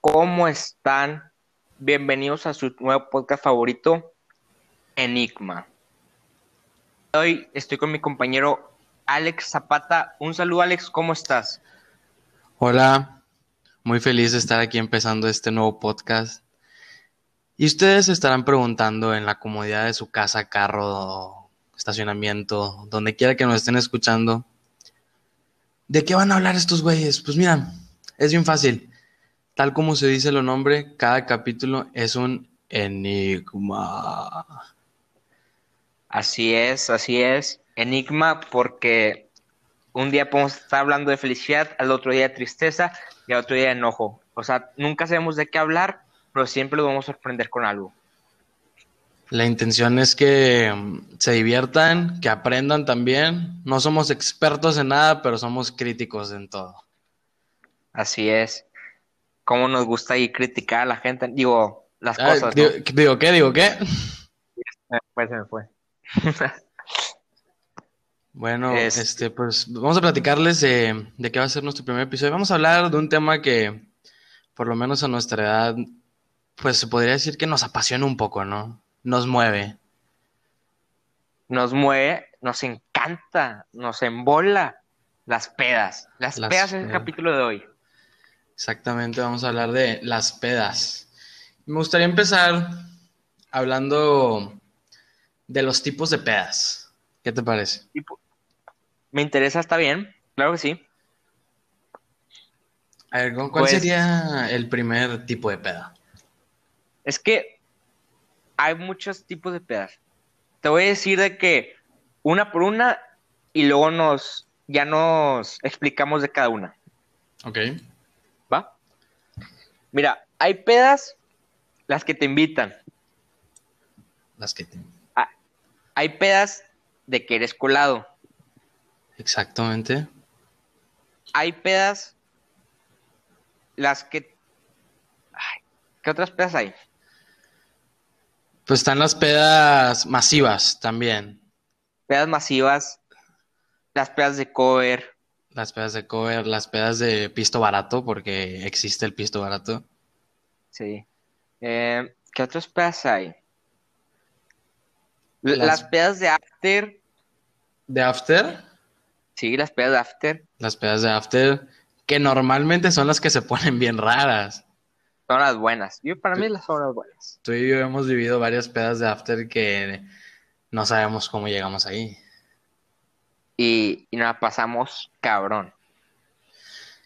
¿Cómo están? Bienvenidos a su nuevo podcast favorito, Enigma. Hoy estoy con mi compañero Alex Zapata. Un saludo, Alex, ¿cómo estás? Hola, muy feliz de estar aquí empezando este nuevo podcast. Y ustedes estarán preguntando en la comodidad de su casa, carro, estacionamiento, donde quiera que nos estén escuchando, ¿de qué van a hablar estos güeyes? Pues mira, es bien fácil. Tal como se dice el nombre, cada capítulo es un enigma. Así es, así es. Enigma porque un día podemos estar hablando de felicidad, al otro día de tristeza y al otro día de enojo. O sea, nunca sabemos de qué hablar, pero siempre lo vamos a sorprender con algo. La intención es que mm, se diviertan, que aprendan también. No somos expertos en nada, pero somos críticos en todo. Así es. Cómo nos gusta ir criticar a la gente. Digo, las cosas. Digo, digo, ¿qué? Digo, ¿qué? Se me fue, se me fue. bueno, este, pues vamos a platicarles de, de qué va a ser nuestro primer episodio. Vamos a hablar de un tema que, por lo menos a nuestra edad, pues se podría decir que nos apasiona un poco, ¿no? Nos mueve. Nos mueve, nos encanta, nos embola las pedas. Las, Las pedas es el capítulo de hoy. Exactamente, vamos a hablar de las pedas. Me gustaría empezar hablando de los tipos de pedas. ¿Qué te parece? Me interesa, está bien. Claro que sí. A ver, ¿cu- ¿cuál Pues- sería el primer tipo de peda? Es que hay muchos tipos de pedas. Te voy a decir de que una por una y luego nos ya nos explicamos de cada una, Ok. Mira, hay pedas las que te invitan. Las que te... Hay pedas de que eres colado. Exactamente. Hay pedas las que Ay, ¿Qué otras pedas hay? Pues están las pedas masivas también. Pedas masivas, las pedas de cover, Las pedas de cover, las pedas de pisto barato, porque existe el pisto barato. sí. Eh, ¿qué otras pedas hay? Las pedas de after, De after, sí, las pedas de after las pedas de after, que normalmente son las que se ponen bien raras. son las buenas. Yo para mí las son las buenas. Tú y yo hemos vivido varias pedas de after que no sabemos cómo llegamos ahí. Y, y nos la pasamos cabrón.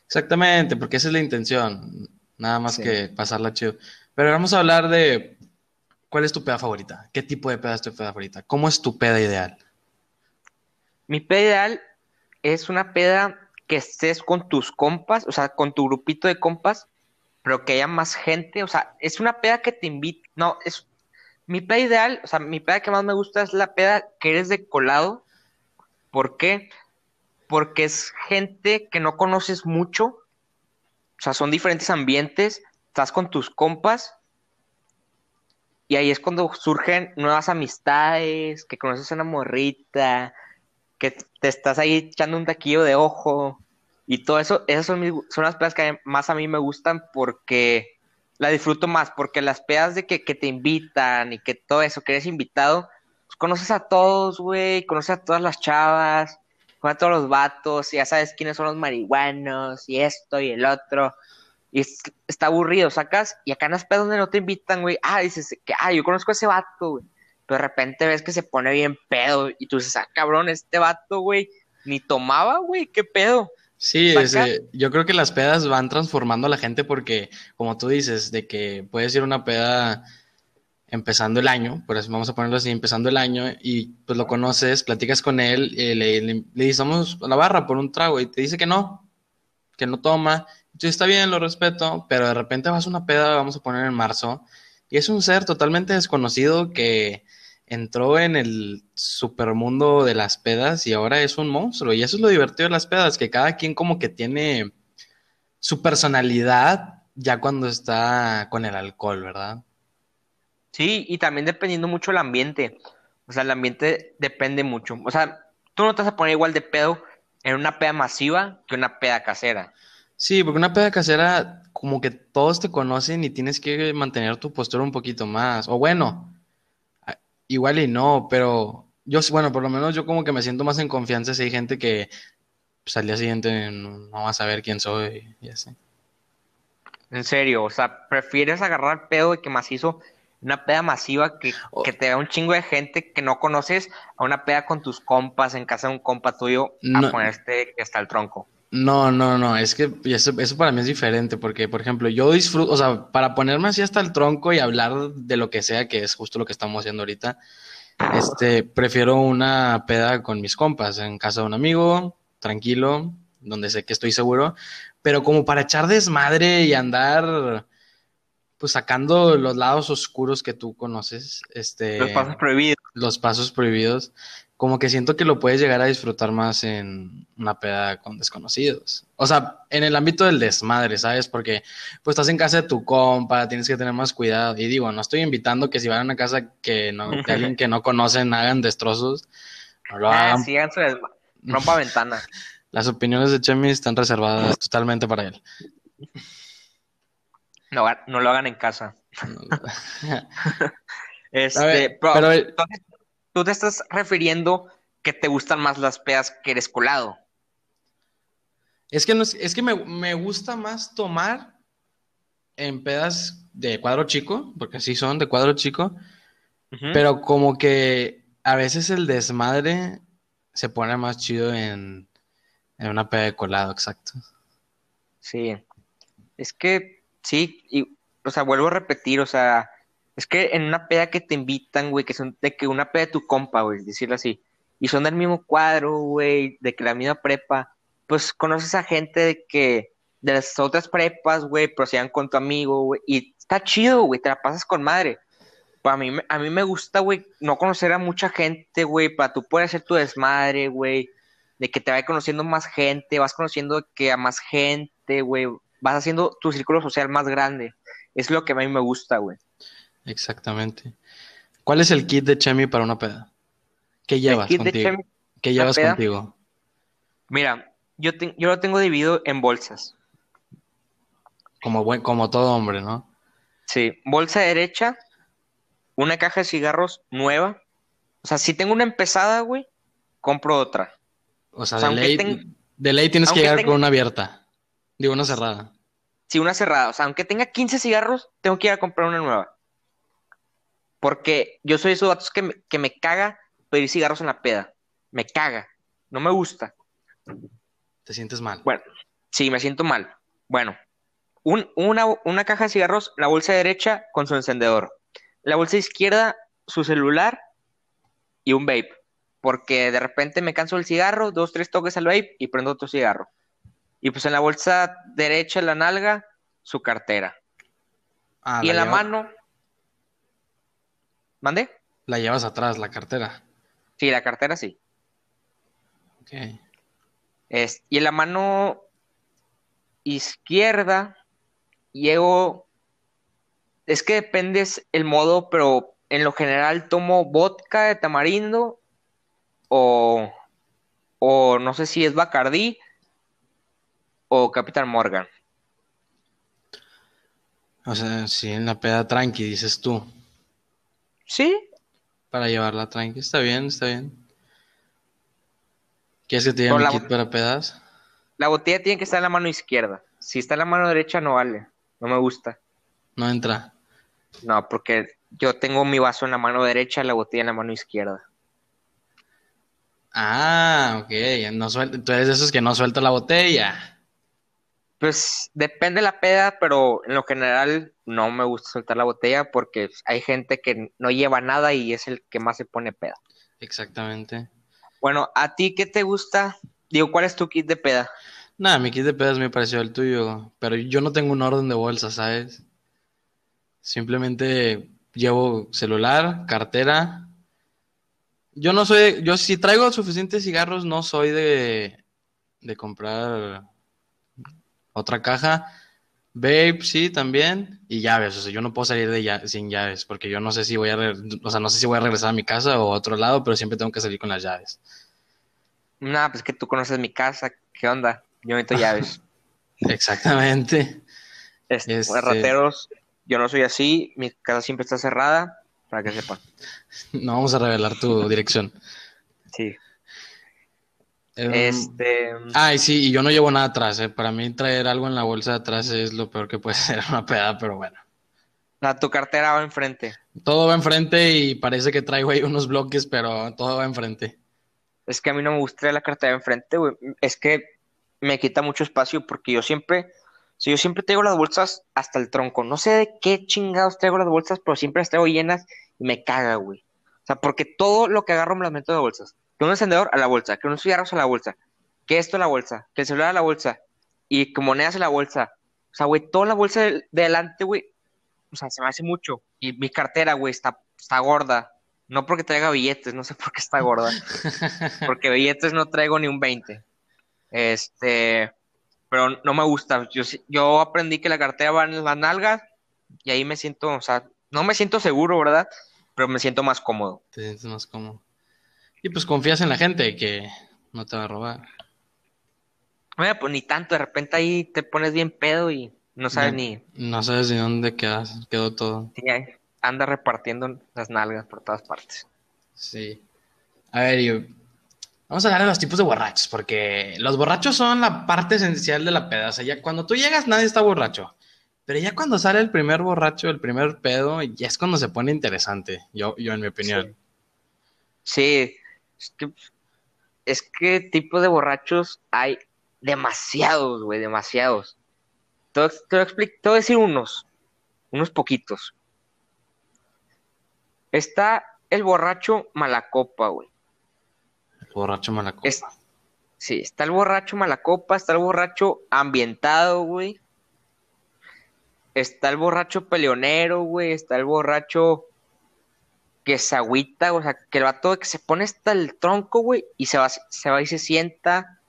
Exactamente, porque esa es la intención. Nada más Sí. que pasarla chido. Pero vamos a hablar de cuál es tu peda favorita. ¿Qué tipo de peda es tu peda favorita? ¿Cómo es tu peda ideal? Mi peda ideal es una peda que estés con tus compas, o sea, con tu grupito de compas, pero que haya más gente, o sea, es una peda que te invita, no, es mi peda ideal, o sea, mi peda que más me gusta es la peda que eres de colado. ¿Por qué? Porque es gente que no conoces mucho, o sea, son diferentes ambientes, estás con tus compas. Y ahí es cuando surgen nuevas amistades, que conoces a una morrita, que te estás ahí echando un taquillo de ojo. Y todo eso, esas son, son las pedas que más a mí me gustan porque la disfruto más, porque las pedas de que, que te invitan y que todo eso, que eres invitado, conoces a todos, güey, conoces a todas las chavas, a todos los vatos, y ya sabes quiénes son los marihuanos y esto y el otro. Y es- está aburrido, sacas, y acá en las pedas donde no te invitan, güey, ah, dices que, ah, yo conozco a ese vato, güey. Pero de repente ves que se pone bien pedo y tú dices, ah, cabrón, este vato, güey, ni tomaba, güey, qué pedo. Sí, ese- yo creo que las pedas van transformando a la gente porque, como tú dices, de que puedes ir a una peda empezando el año, por eso vamos a ponerlo así, empezando el año, y pues lo conoces, platicas con él, eh, le, le, le la barra por un trago, y te dice que no, que no toma, y está bien, lo respeto, pero de repente vas a una peda, vamos a poner en marzo, y es un ser totalmente desconocido que entró en el supermundo de las pedas y ahora es un monstruo. Y eso es lo divertido de las pedas, que cada quien como que tiene su personalidad ya cuando está con el alcohol, ¿verdad? Sí, y también dependiendo mucho el ambiente. O sea, el ambiente depende mucho. O sea, tú no te vas a poner igual de pedo en una peda masiva que una peda casera. Sí, porque una peda casera, como que todos te conocen y tienes que mantener tu postura un poquito más. O bueno, igual y no, pero yo, bueno, por lo menos yo como que me siento más en confianza si hay gente que pues, al día siguiente no, no va a saber quién soy y así. En serio, o sea, prefieres agarrar pedo de que macizo, una peda masiva que, que te vea un chingo de gente que no conoces, a una peda con tus compas, en casa de un compa tuyo, No. a ponerte hasta el tronco. No, no, no, es que eso, eso para mí es diferente, porque, por ejemplo, yo disfruto, o sea, para ponerme así hasta el tronco y hablar de lo que sea, que es justo lo que estamos haciendo ahorita, este, prefiero una peda con mis compas, en casa de un amigo, tranquilo, donde sé que estoy seguro, pero como para echar desmadre y andar, pues sacando los lados oscuros que tú conoces, este Los pasos prohibidos. los pasos prohibidos, como que siento que lo puedes llegar a disfrutar más en una peda con desconocidos. O sea, en el ámbito del desmadre, ¿sabes? Porque pues estás en casa de tu compa, tienes que tener más cuidado. Y digo, no estoy invitando que si van a una casa que no, de alguien que no conocen hagan destrozos, no lo Ah, hagan. sí, Rompa ventana. Las opiniones de Chemi están reservadas totalmente para él. No, no lo hagan en casa. Este, ver, pero, pero- entonces, tú te estás refiriendo que te gustan más las pedas que eres colado. Es que, no es, es que me, me gusta más tomar en pedas de cuadro chico, porque sí son de cuadro chico, pero como que a veces el desmadre se pone más chido en, en una peda de colado, exacto. Sí. Es que, sí, y, o sea, vuelvo a repetir, o sea, es que en una peda que te invitan, güey, que son de que una peda de tu compa, güey, decirlo así, y son del mismo cuadro, güey, de que la misma prepa, pues conoces a gente de que, de las otras prepas, güey, procedan con tu amigo, güey, y está chido, güey, te la pasas con madre. Pues a mí, a mí me gusta, güey, no conocer a mucha gente, güey, para tú poder hacer tu desmadre, güey, de que te vaya conociendo más gente, vas conociendo que a más gente, güey, vas haciendo tu círculo social más grande. Es lo que a mí me gusta, güey. Exactamente. ¿Cuál es el kit de Chemi para una peda? ¿Qué llevas kit de contigo? Chemi, ¿Qué llevas peda? contigo? Mira, yo, te- yo lo tengo dividido en bolsas. Como buen, como todo hombre, ¿no? Sí, bolsa derecha, una caja de cigarros nueva. O sea, si tengo una empezada, güey, compro otra. O sea, O sea, de ley, ten- de ley tienes que llegar tenga- con una abierta. Digo, una cerrada. Sí, una cerrada. O sea, aunque tenga 15 cigarros, tengo que ir a comprar una nueva. Porque yo soy esos datos que me, que me caga pedir cigarros en la peda. Me caga. No me gusta. Te sientes mal. Bueno, sí, me siento mal. Bueno, un- una, una caja de cigarros, la bolsa derecha con su encendedor. La bolsa izquierda, su celular y un vape. Porque de repente me canso del cigarro, dos, tres toques al vape y prendo otro cigarro. Y pues en la bolsa derecha, en la nalga, su cartera. Ah, y en la lleva- mano. ¿Mande? La llevas atrás, la cartera. Sí, la cartera sí. Ok. Es, y en la mano izquierda llevo. Es que depende el modo, pero en lo general tomo vodka de tamarindo o, o no sé si es Bacardí o Capitán Morgan. O sea, sí, en la peda tranqui, dices tú. Sí, Para llevarla tranqui. Está bien, está bien. ¿Quieres que te lleve mi kit para pedas? la botella tiene que estar en la mano izquierda. Si está en la mano derecha no vale. No me gusta. No entra. No, porque yo tengo mi vaso en la mano derecha y la botella en la mano izquierda. Ah, ok. No suelta, tú eres de esos que no suelta la botella. Pues depende de la peda, pero en lo general no me gusta soltar la botella porque hay gente que no lleva nada y es el que más se pone peda. Exactamente. Bueno, ¿a ti qué te gusta? Digo, ¿cuál es tu kit de peda? Nada, mi kit de pedas me pareció el tuyo, pero yo no tengo un orden de bolsa, ¿sabes? Simplemente llevo celular, cartera. Yo no soy, yo si traigo suficientes cigarros, no soy de, de comprar otra caja. Vape, sí, también. Y llaves, o sea, yo no puedo salir de lla- sin llaves, porque yo no sé si voy a, o sea, no sé si voy a regresar a mi casa o a otro lado, pero siempre tengo que salir con las llaves. Nada, pues que tú conoces mi casa, ¿qué onda? Yo necesito llaves. Exactamente. Este, Este- Rateros, yo no soy así, mi casa siempre está cerrada, para que sepan. No vamos a revelar tu dirección. Sí. Em, Este, Ay, sí, y yo no llevo nada atrás, ¿eh? Para mí traer algo en la bolsa de atrás es lo peor que puede ser una peda, pero bueno. la, tu cartera va enfrente. Todo va enfrente y parece que traigo ahí unos bloques, pero todo va enfrente. Es que a mí no me gusta la cartera enfrente, güey. Es que me quita mucho espacio porque yo siempre, si yo siempre traigo las bolsas hasta el tronco. No sé de qué chingados traigo las bolsas, pero siempre las traigo llenas y me caga, güey. O sea, porque todo lo que agarro me las meto de bolsas. Que un encendedor a la bolsa, que unos cigarros a la bolsa, que esto a la bolsa, que el celular a la bolsa y que monedas a la bolsa. O sea, güey, toda la bolsa de, de adelante, güey. O sea, se me hace mucho. Y mi cartera, güey, está, está gorda. No porque traiga billetes, no sé por qué está gorda. Porque billetes no traigo ni un 20. Este, pero no me gusta. Yo, yo aprendí que la cartera va en las nalgas y ahí me siento, o sea, no me siento seguro, ¿verdad? Pero me siento más cómodo. Te sientes más cómodo. Y pues confías en la gente que no te va a robar. Bueno, pues ni tanto, de repente ahí te pones bien pedo y no sabes No. ni, No sabes de dónde quedas, quedó todo. ni ahí anda repartiendo las nalgas por todas partes. Sí. A ver, yo- vamos a hablar de los tipos de borrachos, porque los borrachos son la parte esencial de la peda. O sea, ya cuando tú llegas nadie está borracho. Pero ya cuando sale el primer borracho, el primer pedo, ya es cuando se pone interesante, yo, yo en mi opinión. Sí, es que, es que tipo de borrachos hay demasiados, güey, demasiados. Te voy a decir unos, unos poquitos. Está el borracho malacopa, güey. El borracho malacopa. Es- sí, está el borracho malacopa, está el borracho ambientado, güey. Está el borracho peleonero, güey. Está el borracho que se agüita, o sea, que el vato que se pone hasta el tronco, güey, y se va, se va y se sienta.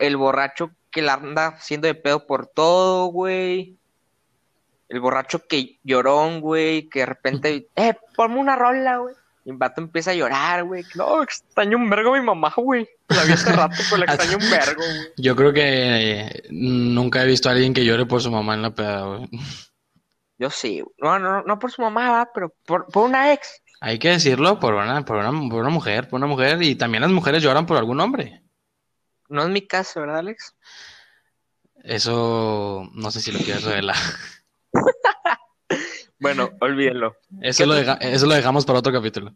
El borracho que la anda haciendo de pedo por todo, güey. El borracho que llorón, güey, que de repente, eh, ponme una rola, güey. Y el vato empieza a llorar, güey. No, extraño un vergo a mi mamá, güey. La vi hace rato, pero la extraño un vergo, güey. Yo creo que eh, nunca he visto a alguien que llore por su mamá en la peda, güey. Yo sí, no, no, no por su mamá, va, pero por, por una ex. Hay que decirlo por una, por una, por una mujer, por una mujer, y también las mujeres lloran por algún hombre. No es mi caso, ¿verdad, Alex? Eso no sé si lo quieres revelar. Bueno, olvídenlo. Eso lo, deja- eso lo dejamos para otro capítulo.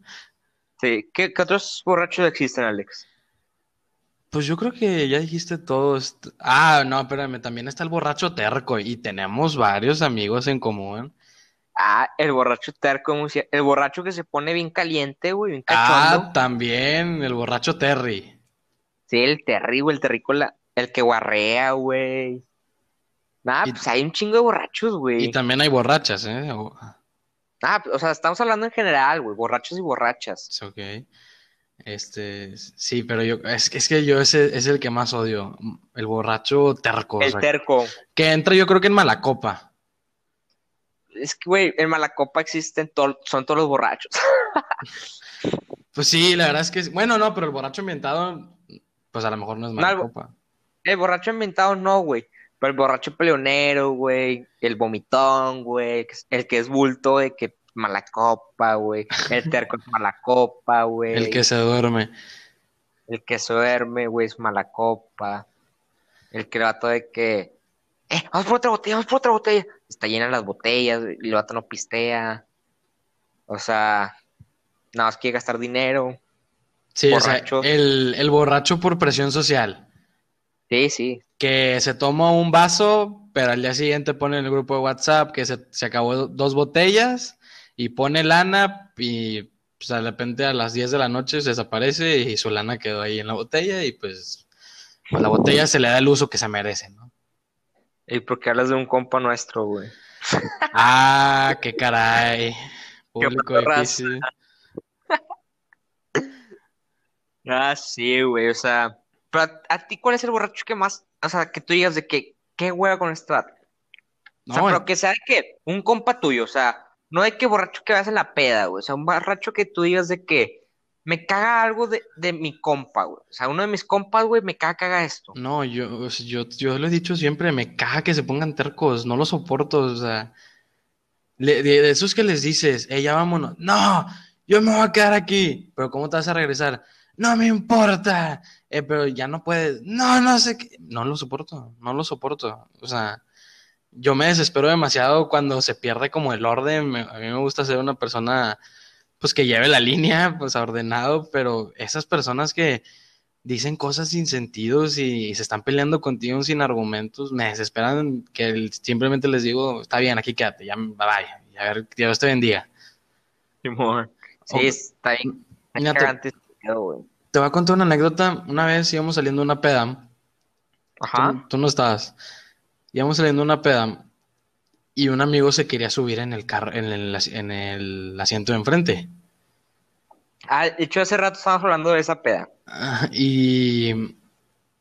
Sí, ¿qué, qué otros borrachos existen, Alex? Pues yo creo que ya dijiste todo. Ah, no, espérame, también está el borracho terco y tenemos varios amigos en común. Ah, el borracho terco, el borracho que se pone bien caliente, güey, bien Ah, cachondo. también el borracho Terry. Sí, el terrible, el terrícola, el que guarrea, güey. Nah, Y- pues hay un chingo de borrachos, Y güey. también hay borrachas, ¿eh? O- Ah, o sea, estamos hablando en general, güey, borrachos y borrachas. Es ok. Este, sí, pero yo, es, que- es que yo ese es el que más odio. El borracho terco. o El sea, terco. que entra yo creo que en mala copa. Es que, güey, en Malacopa existen to- son todos los borrachos. Pues sí, la verdad es que, bueno, no, pero el borracho ambientado, pues a lo mejor no es mala No, el- copa. El borracho inventado no, güey. Pero el borracho peleonero, güey. El vomitón, güey. El que es bulto de que mala copa, güey. El terco es mala copa, güey. El que se duerme. El que se duerme, güey, es mala copa. El que el vato de que. Eh, vamos por otra botella, vamos por otra botella. Está llena las botellas, y el vato no pistea. O sea, nada más quiere gastar dinero. Sí, o sea, el, el borracho por presión social. Sí, sí. Que se toma un vaso, pero al día siguiente pone en el grupo de WhatsApp que se, se acabó do- dos botellas y pone lana y pues, de repente a las 10 de la noche se desaparece y su lana quedó ahí en la botella y pues, la botella se le da el uso que se merece, ¿no? Y porque hablas de un compa nuestro, güey. Ah, qué caray. Público difícil. Ah, sí, güey, o sea, pero a, a ti, ¿cuál es el borracho que más, o sea, que tú digas de que, qué hueva con este vato? O sea, No, pero que sea de que, un compa tuyo, o sea, no de que borracho que vas en la peda, güey, o sea, un borracho que tú digas de que, me caga algo de, de mi compa, güey. O sea, uno de mis compas, güey, me caga que esto. No, yo, yo, yo lo he dicho siempre, me caga que se pongan tercos, no lo soporto, o sea, le- de, de esos que les dices, ya vámonos, no, yo me voy a quedar aquí, pero ¿cómo te vas a regresar? No me importa, eh, pero ya no puedes, no, no sé qué, no lo soporto, no lo soporto, o sea, yo me desespero demasiado cuando se pierde como el orden, me- a mí me gusta ser una persona, pues que lleve la línea, pues ordenado, pero esas personas que dicen cosas sin sentidos y se están peleando contigo sin argumentos, me desesperan que el- simplemente les digo, está bien, aquí quédate, ya y a ver, Dios te bendiga. Sí, está bien. Mira, te-. Te voy a contar una anécdota, una vez íbamos saliendo de una peda, Ajá. tú, tú no estabas, íbamos saliendo una peda y un amigo se quería subir en el carro, en el, asi- en el asiento de enfrente. Ah, de hecho, hace rato estábamos hablando de esa peda. Ah, Y,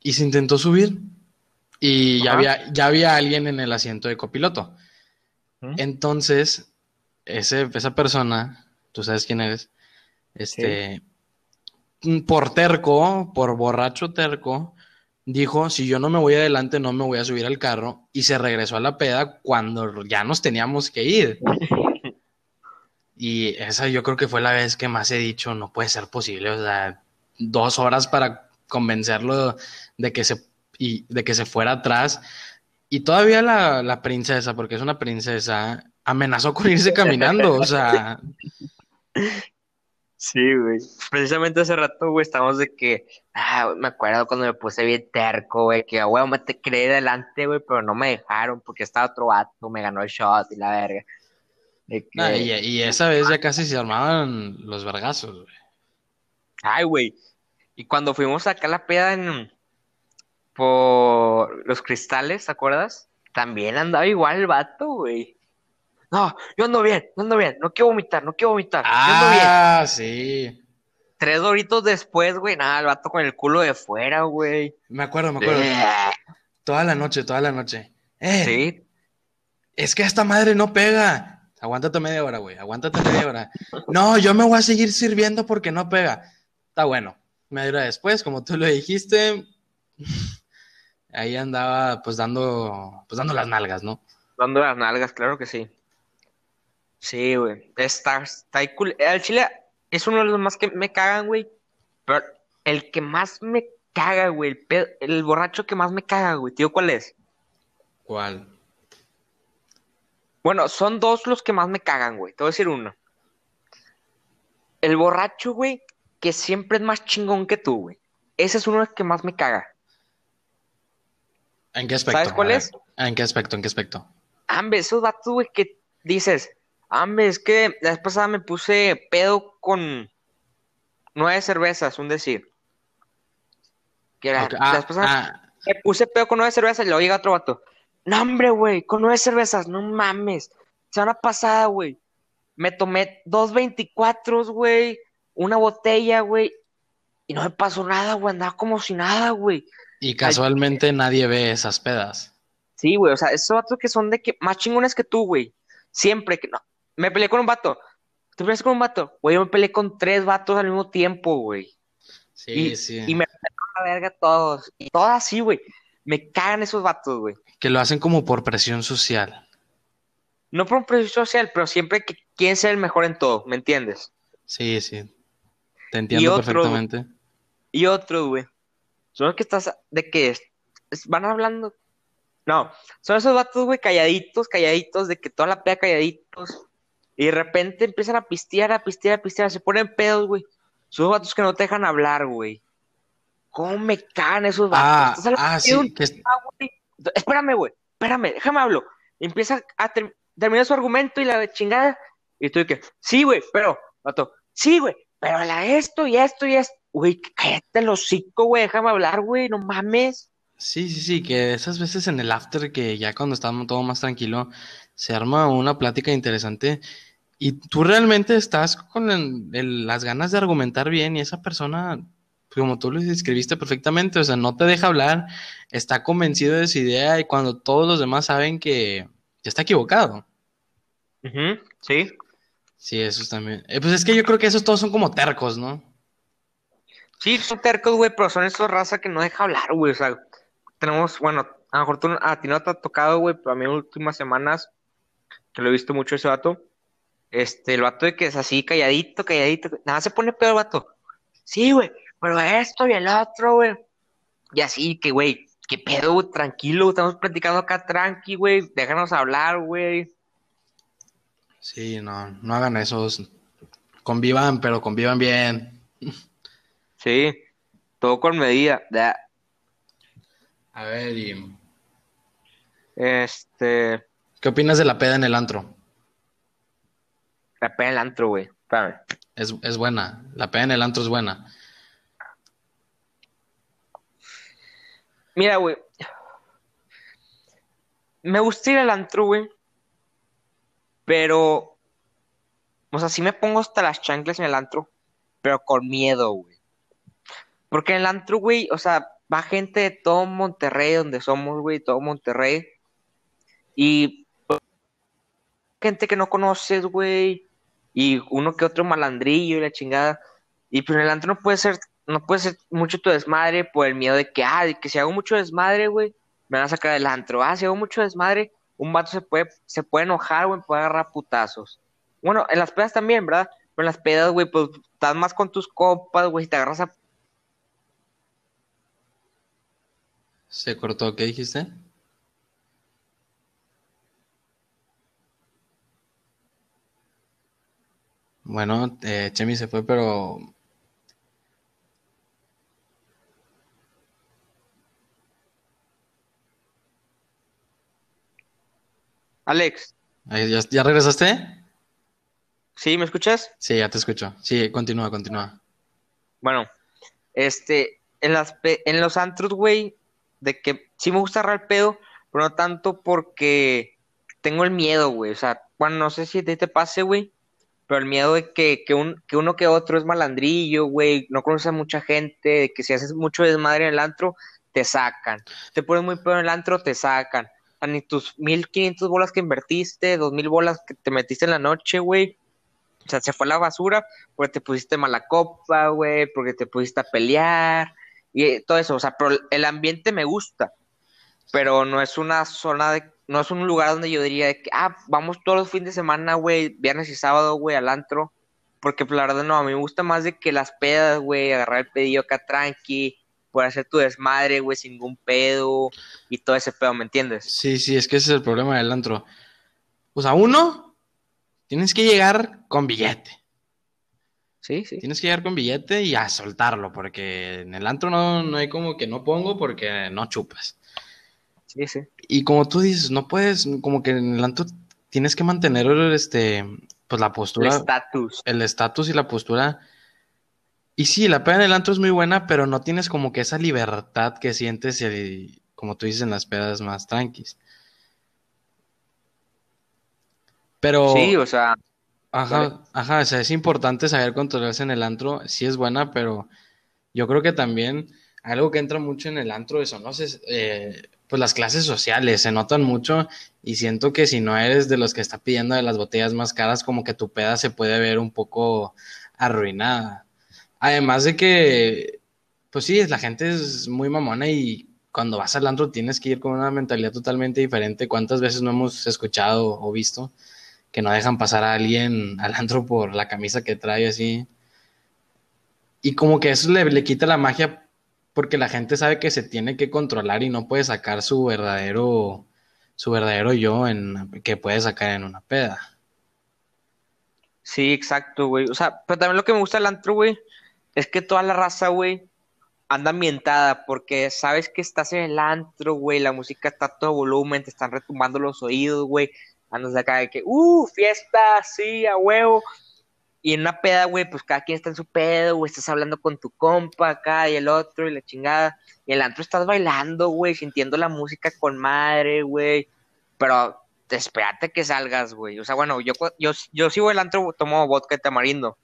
y se intentó subir y ya había, ya había alguien en el asiento de copiloto. ¿Mm? Entonces, ese, esa persona, tú sabes quién eres, este, por terco, por borracho terco, dijo, si yo no me voy adelante, no me voy a subir al carro, y se regresó a la peda cuando ya nos teníamos que ir. Y esa yo creo que fue la vez que más he dicho, no puede ser posible, o sea, dos horas para convencerlo de que se, y, de que se fuera atrás. Y todavía la, la princesa, porque es una princesa, amenazó con irse caminando, o sea, Sí, güey. Precisamente hace rato, güey, estábamos de que, ah, me acuerdo cuando me puse bien terco, güey, que, güey, me te creí delante, güey, pero no me dejaron porque estaba otro vato, me ganó el shot y la verga. De que- nah, y, y esa vez ya casi se armaban los vergazos, güey. Ay, güey. Y cuando fuimos acá a la peda en... por los cristales, ¿te acuerdas? También andaba igual el vato, güey. No, yo ando bien, yo ando bien, no quiero vomitar, no quiero vomitar, yo ando bien. Ah, sí. Tres horitos después, güey, nada, el vato con el culo de fuera, güey. Me acuerdo, me acuerdo. Toda la noche, toda la noche. Eh, Sí, es que esta madre no pega. Aguántate media hora, güey. Aguántate media hora. No, yo me voy a seguir sirviendo porque no pega. Está bueno. Media hora después, como tú lo dijiste, ahí andaba pues dando, pues dando las nalgas, ¿no? dando las nalgas, claro que sí. Sí, güey. Está, está ahí cool. El chile es uno de los más que me cagan, güey. Pero el que más me caga, güey, el, pedo- el borracho que más me caga, güey, tío, ¿cuál es? ¿Cuál? Bueno, son dos los que más me cagan, güey. Te voy a decir uno. El borracho, güey, que siempre es más chingón que tú, güey. Ese es uno de los que más me caga. ¿En qué aspecto? ¿Sabes cuál es? ¿En qué aspecto? ¿En qué aspecto? Ambe, esos vatos, güey, que dices, Ambe, es que la vez pasada me puse pedo con nueve cervezas, un decir. Que la, Ok, la ah, vez pasada ah, me puse pedo con nueve cervezas y luego llega otro vato. No, hombre, güey, con nueve cervezas, no mames. Semana pasada, güey, me tomé dos 24, güey, una botella, güey, y no me pasó nada, güey, andaba como si nada, güey. y casualmente nadie ve esas pedas. Sí, güey, o sea, esos vatos que son de que más chingones que tú, güey. Siempre que no. Me peleé con un vato. ¿Te peleas con un vato? Güey, yo me peleé con tres vatos al mismo tiempo, güey. Sí, y, sí. y me pelearon la verga todos. Y todas así, güey. Me cagan esos vatos, güey. Que lo hacen como por presión social. No por precio social, pero siempre que quieren ser el mejor en todo, ¿me entiendes? Sí, sí. Te entiendo otro- perfectamente. Y otros, güey. Son los que estás, de que es- van hablando. No, son esos vatos, güey, calladitos, calladitos, de que toda la peda calladitos. Y de repente empiezan a pistear, a pistear, a pistear, se ponen pedos, güey. Son vatos que no te dejan hablar, güey. ¿Cómo me cagan esos vatos? Ah, ah, un- sí. Que, Ah, güey. Espérame, güey. Espérame, déjame hablo. Empieza a ter- terminar su argumento y la chingada. Y tú que, sí, güey, pero, vato, sí, güey, pero la esto y esto y esto. Güey, cállate el hocico, güey, déjame hablar, güey, no mames. sí, sí, sí. Que esas veces en el after, que ya cuando está todo más tranquilo, se arma una plática interesante. Y tú realmente estás con el- el- las ganas de argumentar bien y esa persona, como tú lo describiste perfectamente, o sea, no te deja hablar, está convencido de su idea y cuando todos los demás saben que, está equivocado. Sí. Sí, eso también. Eh, pues es que yo creo que esos todos son como tercos, ¿no? Sí, son tercos, güey, pero son esos raza que no deja hablar, güey. O sea, tenemos, bueno, a lo mejor tú, a ti no te ha tocado, güey, pero a mí en las últimas semanas, que lo he visto mucho ese vato, este, el vato de que es así, calladito, calladito, nada se pone peor el vato. Sí, güey, pero esto y el otro, güey. Y así, que, güey, qué pedo, güey, tranquilo, estamos platicando acá tranqui, güey, déjanos hablar, güey. Sí, no, no hagan eso. Convivan, pero convivan bien. Sí, todo con medida. Ya. A ver, y... Este, ¿Qué opinas de la peda en el antro? la pena el antro, güey. Es, es buena. La peda en el antro es buena. Mira, güey. Me gusta ir al antro, güey. Pero. O sea, sí me pongo hasta las chanclas en el antro. Pero con miedo, güey. Porque en el antro, güey, o sea, va gente de todo Monterrey, donde somos, güey, todo Monterrey. Y. gente que no conoces, güey. Y uno que otro malandrillo y la chingada. Y pues en el antro no puede ser, no puede ser mucho tu desmadre por el miedo de que, ah, de que si hago mucho desmadre, güey, me van a sacar del antro. Ah, si hago mucho desmadre, un vato se puede, se enojar, güey, puede agarrar putazos. Bueno, en las pedas también, ¿verdad? Pero en las pedas, güey, pues estás más con tus copas, güey, si te agarras a ¿Se cortó? ¿Qué dijiste? Bueno, eh, Chemi se fue, pero Alex, ¿ya, ya regresaste? ¿sí me escuchas? Sí, ya te escucho. Sí, continúa, continúa. Bueno, este, en las en los antros, güey, de que sí me gusta agarrar pedo, pero no tanto porque tengo el miedo, güey. O sea, bueno, no sé si a ti te pase, güey, pero el miedo de que, que, un, que uno que otro es malandrillo, güey, no conoces a mucha gente, de que si haces mucho desmadre en el antro, te sacan. Te pones muy pedo en el antro, te sacan. Ni tus 1500 bolas que invertiste, 2000 bolas que te metiste en la noche, güey. O sea, se fue a la basura porque te pusiste mala copa, güey, porque te pusiste a pelear y todo eso. O sea, pero el ambiente me gusta, pero no es una zona de, no es un lugar donde yo diría de que, ah, vamos todos los fines de semana, güey, viernes y sábado, güey, al antro. Porque pues, la verdad no, a mí me gusta más de que las pedas, güey, agarrar el pedillo acá tranqui, poder hacer tu desmadre, güey, sin ningún pedo y todo ese pedo, ¿me entiendes? Sí, sí, es que ese es el problema del antro. O sea, uno, tienes que llegar con billete. Sí, sí. Tienes que llegar con billete y a soltarlo, porque en el antro no, no hay como que no pongo porque no chupas. Sí, sí. Y como tú dices, no puedes, como que en el antro tienes que mantener este, pues la El postura, estatus. el estatus y la postura. Y sí, la peda en el antro es muy buena, pero no tienes como que esa libertad que sientes, y, como tú dices, en las pedas más tranquis. Pero, Sí, o sea, ajá, Vale. ajá, o sea, es importante saber controlarse en el antro, sí es buena, pero yo creo que también algo que entra mucho en el antro son los, es- eh, pues las clases sociales, se notan mucho y siento que si no eres de los que está pidiendo de las botellas más caras, como que tu peda se puede ver un poco arruinada. Además de que, pues sí, la gente es muy mamona y cuando vas al antro tienes que ir con una mentalidad totalmente diferente. ¿Cuántas veces no hemos escuchado o visto que no dejan pasar a alguien al antro por la camisa que trae así? Y como que eso le, le quita la magia porque la gente sabe que se tiene que controlar y no puede sacar su verdadero, su verdadero yo en, que puede sacar en una peda. Sí, exacto, güey. O sea, pero también lo que me gusta del antro, güey, es que toda la raza, güey, anda ambientada porque sabes que estás en el antro, güey, la música está a todo volumen, te están retumbando los oídos, güey. Andas acá de que, uh, fiesta, sí, a huevo. Y en una peda, güey, pues cada quien está en su pedo, güey, estás hablando con tu compa acá y el otro y la chingada. Y el antro estás bailando, güey, sintiendo la música con madre, güey. Pero te espérate que salgas, güey. O sea, bueno, yo, yo, yo sigo el antro, tomo vodka de tamarindo.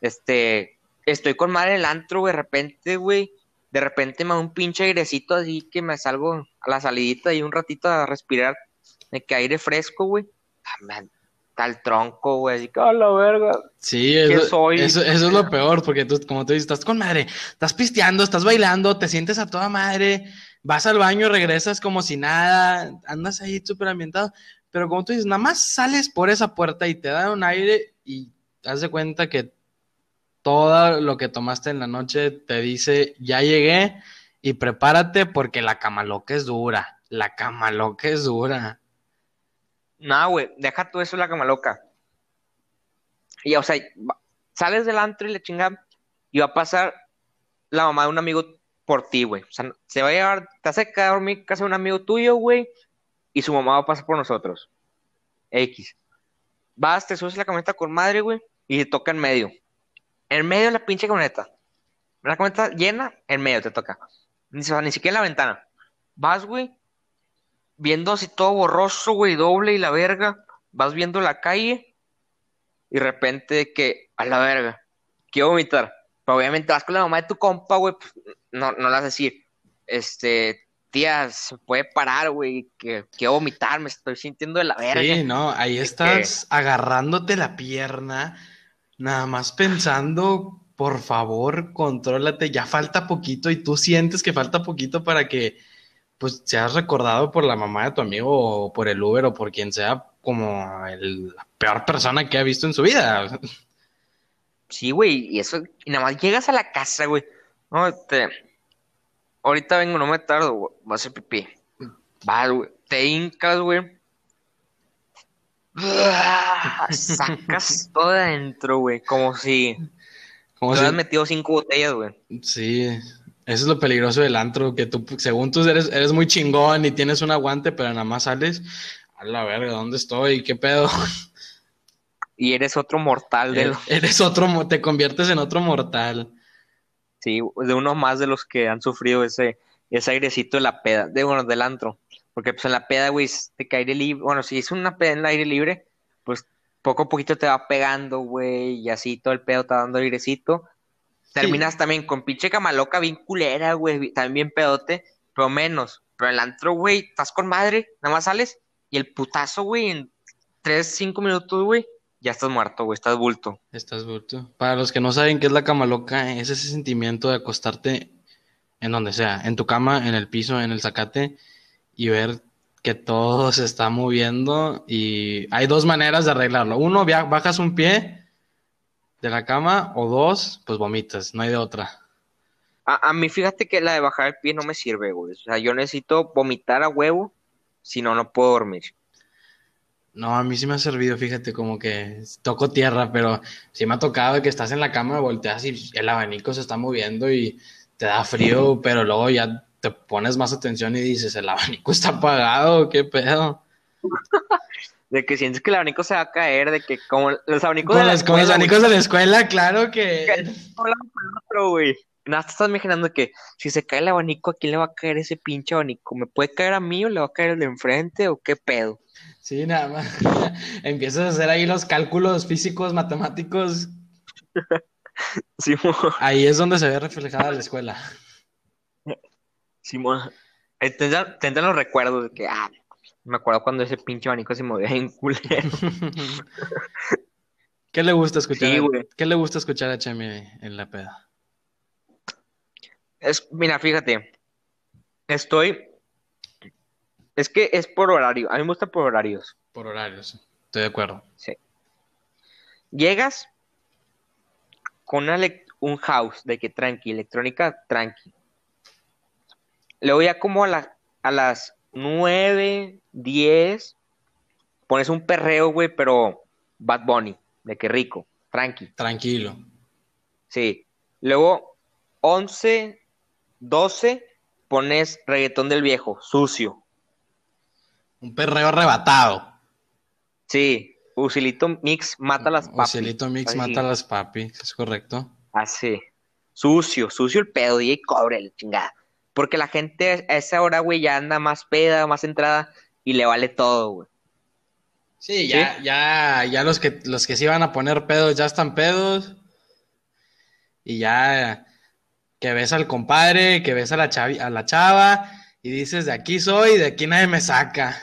Este, estoy con madre en el antro, güey, de repente, güey. De repente me da un pinche airecito así que me salgo a la salidita y un ratito a respirar de que aire fresco, güey. Ah, el tronco, güey, así que a la verga. Sí, ¿Qué eso, soy? eso, eso es lo peor, porque tú, como tú dices, estás con madre, estás pisteando, estás bailando, te sientes a toda madre, vas al baño, regresas como si nada, andas ahí súper ambientado, pero como tú dices, nada más sales por esa puerta y te dan un aire y das de cuenta que todo lo que tomaste en la noche te dice, ya llegué y prepárate porque la cama loca es dura, la cama loca es dura. No, güey, deja tú eso la cama loca. Y, o sea, sales del antro y le chingan y va a pasar la mamá de un amigo por ti, güey. O sea, se va a llevar, te hace quedar dormir casa de un amigo tuyo, güey, y su mamá va a pasar por nosotros. X. Vas, te subes la camioneta con madre, güey, y te toca en medio. En medio de la pinche camioneta. La camioneta llena, en medio te toca. O sea, ni siquiera en la ventana. Vas, güey, viendo así todo borroso, güey, doble y la verga. Vas viendo la calle y de repente que, a la verga, quiero vomitar. Pero obviamente vas con la mamá de tu compa, güey, pues, no, no le vas a decir, este, tía, se puede parar, güey, que quiero vomitar, me estoy sintiendo de la verga. Sí, no, ahí estás agarrándote la pierna, nada más pensando, por favor, contrólate, ya falta poquito y tú sientes que falta poquito para que pues seas recordado por la mamá de tu amigo o por el Uber o por quien sea como el- la peor persona que ha visto en su vida. Sí, güey, y eso, y nada más llegas a la casa, güey. No, te, ahorita vengo, no me tardo, güey, voy a hacer pipí. Vas, güey, te hincas, güey. Sacas todo de adentro, güey, como si Como te si- hubieras metido cinco botellas, güey. Sí, eso es lo peligroso del antro, que tú, según tú eres, eres muy chingón y tienes un aguante, pero nada más sales, a la verga, ¿dónde estoy? ¿Qué pedo? Y eres otro mortal de los, Eres otro, te conviertes en otro mortal. sí, de uno más de los que han sufrido ese, ese airecito de la peda, de bueno, del antro. Porque pues en la peda, güey, te cae aire libre. Bueno, si es una peda en el aire libre, pues poco a poquito te va pegando, güey, y así todo el pedo te va dando airecito. Terminas también con pinche camaloca bien culera, güey, también pedote, pero menos. Pero en el antro, güey, estás con madre, nada más sales, y el putazo, güey, en tres, cinco minutos, güey, ya estás muerto, güey, estás bulto. Estás bulto. Para los que no saben qué es la cama loca, es ese sentimiento de acostarte en donde sea, en tu cama, en el piso, en el zacate, y ver que todo se está moviendo. Y hay dos maneras de arreglarlo. Uno, bajas un pie de la cama, o dos, pues vomitas, no hay de otra. A, a mí, fíjate que la de bajar el pie no me sirve, güey. O sea, yo necesito vomitar a huevo, si no, no puedo dormir. No, a mí sí me ha servido, fíjate, como que toco tierra, pero sí me ha tocado que estás en la cama, volteas y el abanico se está moviendo y te da frío, pero luego ya te pones más atención y dices, el abanico está apagado, ¿qué pedo? De que sientes que el abanico se va a caer, de que como los abanicos de la los, con los escuela, abanicos de la escuela, claro que... el otro, güey. Nada, te estás imaginando que si se cae el abanico, ¿a quién le va a caer ese pinche abanico? ¿Me puede caer a mí o le va a caer el de enfrente o qué pedo? Sí, nada más. Empiezas a hacer ahí los cálculos físicos, matemáticos. Ahí es donde se ve reflejada la escuela. Simón. Eh, Tendrán, tendrán los recuerdos de que, ah, me acuerdo cuando ese pinche abanico se movía en culero. ¿Qué le gusta escuchar? Sí, a-. ¿Qué le gusta escuchar a Chemi en la peda? Es, mira, fíjate, estoy, es que es por horario, a mí me gusta por horarios. Por horarios. Estoy de acuerdo. Sí. Llegas con una un house de que tranqui, electrónica tranqui. Luego ya como a, la- a las 9, 10, pones un perreo, güey, pero Bad Bunny, de que rico, tranqui. Tranquilo. Sí. Luego, 11, 12, pones reggaetón del viejo, sucio. Un perreo arrebatado. Sí. Usilito Mix mata las papas. Ocelito Mix Así. mata las papi, es correcto. Así. Sucio, sucio el pedo, y cobre la chingada. Porque la gente a esa hora, güey, ya anda más peda, más entrada, y le vale todo, güey. Sí, ya, ya, ya los que los que se iban a poner pedos ya están pedos. Y ya que ves al compadre, que ves a la chavi- a la chava, y dices de aquí soy, de aquí nadie me saca.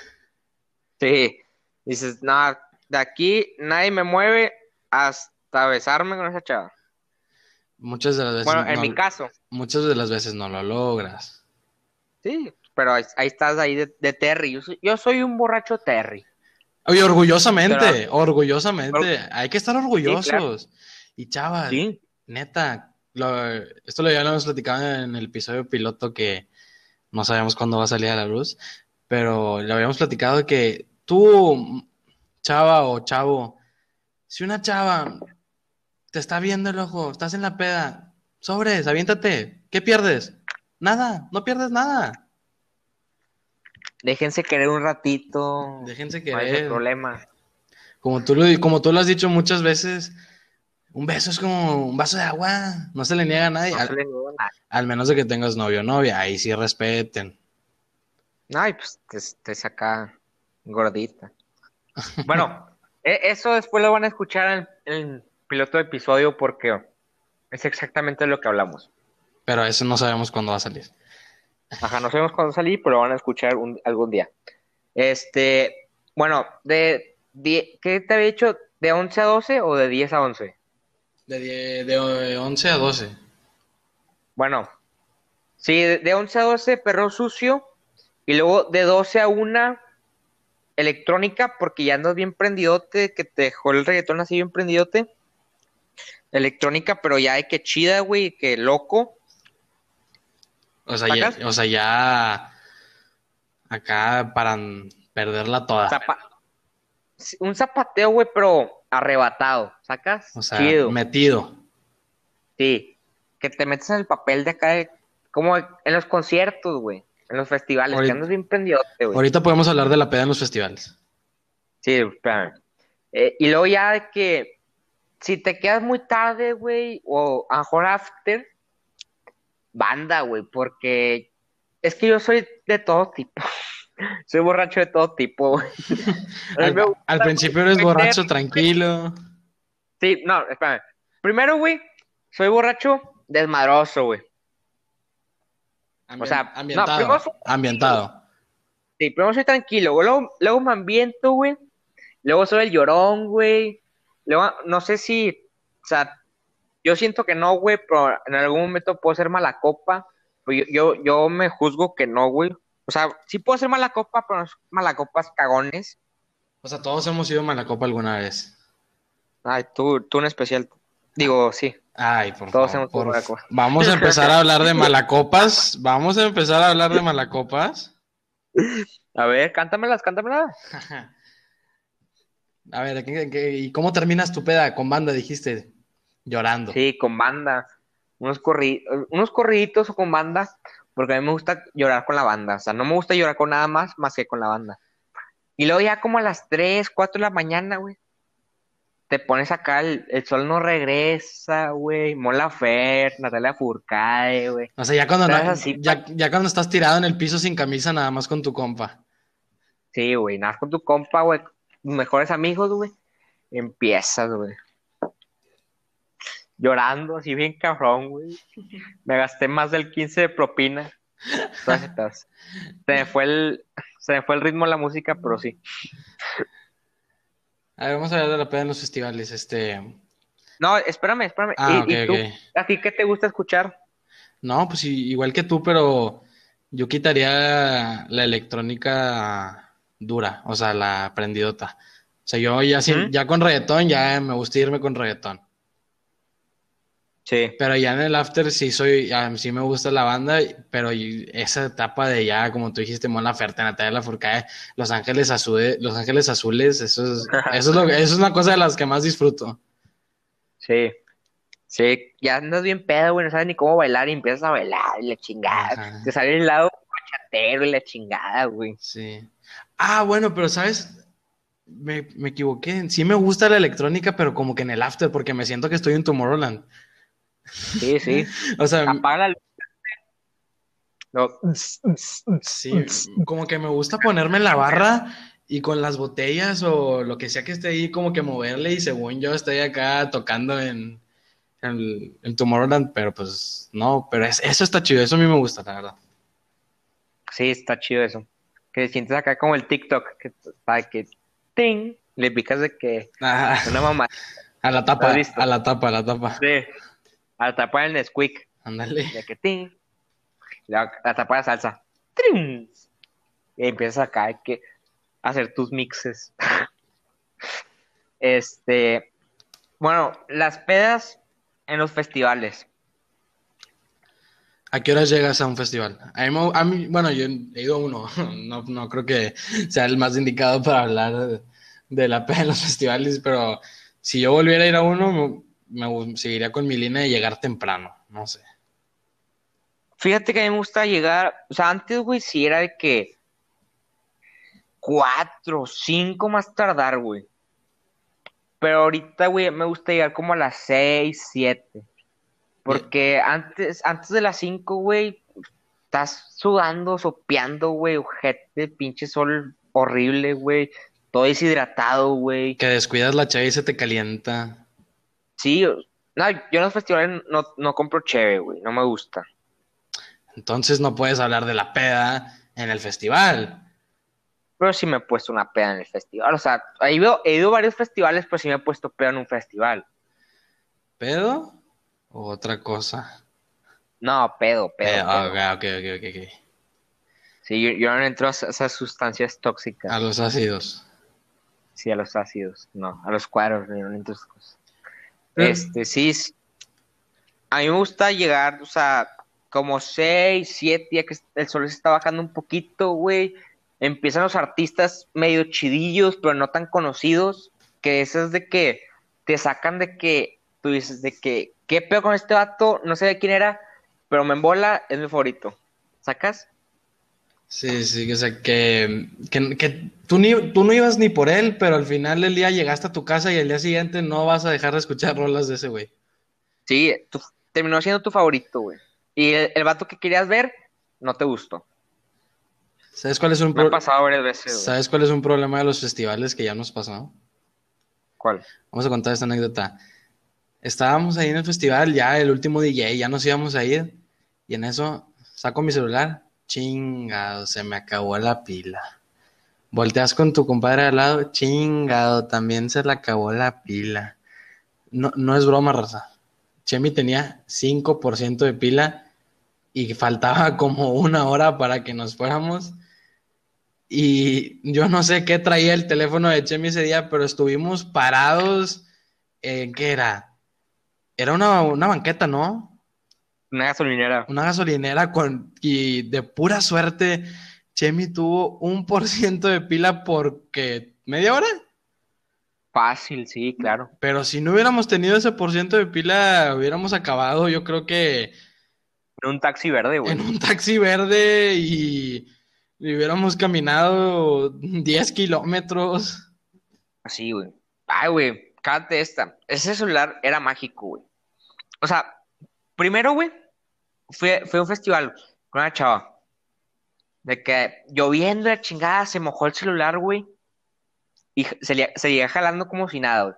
Sí. Dices, no, de aquí nadie me mueve hasta besarme con esa chava. Muchas de las veces. Bueno, en no- mi caso, Muchas de las veces no lo logras. sí, pero ahí, ahí estás ahí de, de Terry. Yo soy, yo soy un borracho Terry. Oye, orgullosamente, Pero- orgullosamente. Hay que estar orgullosos. claro. Y chavas, Sí. neta, lo- esto lo ya lo hemos platicado en el episodio piloto que no sabemos cuándo va a salir a la luz, pero lo habíamos platicado que tú, chava o chavo, si una chava te está viendo el ojo, estás en la peda, sobres, aviéntate, ¿qué pierdes? Nada, no pierdes nada. Déjense querer un ratito. Déjense No hay querer. problema. Como tú, lo, como tú lo has dicho muchas veces, un beso es como un vaso de agua, no se le niega a nadie, No al, se le niega nada. al menos de que tengas novio o novia, ahí sí respeten. Ay, pues te, te saca gordita. Bueno, e- eso después lo van a escuchar en en el piloto de episodio porque es exactamente lo que hablamos. Pero eso no sabemos cuándo va a salir. Ajá, no sabemos cuándo salir, pero lo van a escuchar un- algún día. Este, bueno, de, die- ¿qué te había dicho? ¿De 11 a 12 o de 10 a 11? De, die- de 11 a 12. Bueno, sí, de, de 11 a 12 perro sucio y luego de 12 a 1 electrónica porque ya andas bien prendidote, que te dejó el reggaetón así bien prendidote. Electrónica, pero ya de que chida, güey, que loco. O sea, ya, o sea, ya acá para perderla toda. Zapa- un zapateo, güey, pero arrebatado, ¿sacas? O sea, Chido. metido. Sí, que te metes en el papel de acá, de- como en los conciertos, güey, en los festivales, Ahorita- que andas bien prendidote, güey. Ahorita podemos hablar de la peda en los festivales. Sí, espérame. Eh, y luego ya de que si te quedas muy tarde, güey, o a lo mejor after, banda, güey, porque es que yo soy de todo tipo. soy borracho de todo tipo, güey. Al, gusta, principio eres borracho, tranquilo. Sí, no, espérame. Primero, güey, soy borracho desmadroso, güey. O sea, no, ambientado. primero soy- ambientado. Sí, primero soy tranquilo, güey. Luego, luego me ambiento, güey. Luego soy el llorón, güey. Luego, no sé si, o sea, yo siento que no, güey, pero en algún momento puedo ser mala copa. Pues yo, yo, yo me juzgo que no, güey. O sea, sí puedo ser mala copa, pero no mala copas cagones. O sea, todos hemos ido a Malacopa alguna vez. Ay, tú, tú en especial. Digo, sí. Ay, por Todos favor. hemos por- Malacopa. Vamos a empezar a hablar de malacopas. Vamos a empezar a hablar de malacopas. A ver, cántamelas, cántamelas. A ver, ¿qué- qué- ¿y cómo terminas tu peda? Con banda, dijiste. Llorando. Sí, con banda. Unos, corri unos corriditos o con banda, porque a mí me gusta llorar con la banda. O sea, no me gusta llorar con nada más más que con la banda. Y luego ya como a las 3, 4 de la mañana, güey. Te pones acá, el, el sol no regresa, güey. Mola Fer, Natalia Furcade, güey. O sea, ya cuando, no- así, ya, ya cuando estás tirado en el piso sin camisa, nada más con tu compa. Sí, güey, nada, con tu compa, güey. Mejores amigos, güey. Empiezas, güey. Llorando, así bien cabrón, güey. Me gasté más del 15 de propina. Se me fue el, se me fue el ritmo de la música, pero sí. A ver, vamos a hablar de la peda en los festivales. Este. No, espérame, espérame. Ah, ¿Y, y ok, tú? ¿A ti qué te gusta escuchar? No, pues igual que tú, pero yo quitaría la electrónica dura, o sea, la prendidota. O sea, yo ya, Ujú. ya con reggaetón, ya me gusta irme con reggaetón. Sí. Pero ya en el after sí soy, sí me gusta la banda, pero esa etapa de ya, como tú dijiste, Mon Laferte, Natalia Lafourcade, Los Ángeles Azules, Los Ángeles Azules, eso es, eso es lo, eso es una cosa de las que más disfruto. Sí. Sí, ya andas bien pedo, güey, no sabes ni cómo bailar y empiezas a bailar y la chingada. Ajá. Te sale el lado bachatero y la chingada, güey. Sí. Ah, bueno, pero ¿sabes? Me, me equivoqué. Sí me gusta la electrónica, pero como que en el after, porque me siento que estoy en Tomorrowland. Sí, sí. O sea, Apaga la luz. No. sí, como que me gusta ponerme en la barra y con las botellas o lo que sea que esté ahí, como que moverle y según yo estoy acá tocando en, en, en Tomorrowland, pero pues no, pero es- eso está chido, eso a mí me gusta, la verdad. Sí, está chido eso. Que sientes acá como el TikTok, que está que ting, Le picas de que Ah, una mamá. a la ¿Lo tapa, a la tapa, a la tapa. Sí. Al tapar el Nesquik. Ándale. De que ting. La, la tapa de salsa. ¡Trin! Y empiezas acá de que a hacer tus mixes. este. Bueno, las pedas en los festivales. ¿A qué horas llegas a un festival? A mí, bueno, yo he ido a uno. No, no creo que sea el más indicado para hablar de, la peda en los festivales, pero si yo volviera a ir a uno, me, seguiría con mi línea de llegar temprano. No sé. Fíjate que a mí me gusta llegar, o sea, antes, güey, sí era de que cuatro, cinco más tardar, güey. Pero ahorita, güey, me gusta llegar como a las seis, siete. Porque antes, antes de las cinco, güey, estás sudando, sopeando, güey, ojete, pinche sol horrible, güey. Todo deshidratado, güey. Que descuidas la chave y se te calienta. Sí, no, yo en los festivales no, no compro cheve, güey, no me gusta. Entonces no puedes hablar de la peda en el festival. Pero sí me he puesto una peda en el festival. O sea, he ido, he ido a varios festivales, pero sí me he puesto peda en un festival. ¿Pedo? ¿O otra cosa? No, pedo, pedo. Eh, pedo. ok, ok, ok, ok. Sí, no entro a esas sustancias tóxicas. A los ácidos. Sí, a los ácidos. No, a los cuadros, cosas. Mm. Este, sí. A mí me gusta llegar, o sea, como seis, siete, ya que el sol se está bajando un poquito, güey. Empiezan los artistas medio chidillos, pero no tan conocidos. Que esas de que te sacan de que tú dices de que, ¿qué pedo con este vato? No sé de quién era, pero me embola, es mi favorito. ¿Sacas? Sí, sí, o sea, que, que, que tú, ni, tú no ibas ni por él, pero al final del día llegaste a tu casa y el día siguiente no vas a dejar de escuchar rolas de ese güey. Sí, terminó siendo tu favorito, güey. Y el, el vato que querías ver, no te gustó. ¿Sabes cuál es un Me ha pro- pasado varias veces, güey. ¿Sabes cuál es un problema de los festivales que ya nos pasó? ¿Cuál? Vamos a contar esta anécdota. Estábamos ahí en el festival, ya el último DJ, ya nos íbamos a ir, y en eso saco mi celular, chingado, se me acabó la pila. Volteas con tu compadre al lado, chingado, también se le acabó la pila. No, no es broma, raza. Chemi tenía 5% de pila y faltaba como una hora para que nos fuéramos. Y yo no sé qué traía el teléfono de Chemi ese día, pero estuvimos parados. ¿En qué era? Era una, una banqueta, ¿no? Una gasolinera. Una gasolinera con. Y de pura suerte, Chemi tuvo un por ciento de pila porque. ¿Media hora? Fácil, sí, claro. Pero si no hubiéramos tenido ese por ciento de pila, hubiéramos acabado, yo creo que En un taxi verde, güey. en un taxi verde y, y hubiéramos caminado 10 kilómetros. Así, güey. Ay, güey, cállate esta. Ese celular era mágico, güey. O sea, primero, güey, fue, fue un festival con una chava. De que lloviendo la chingada, se mojó el celular, güey. Y se, le- se seguía jalando como si nada, güey.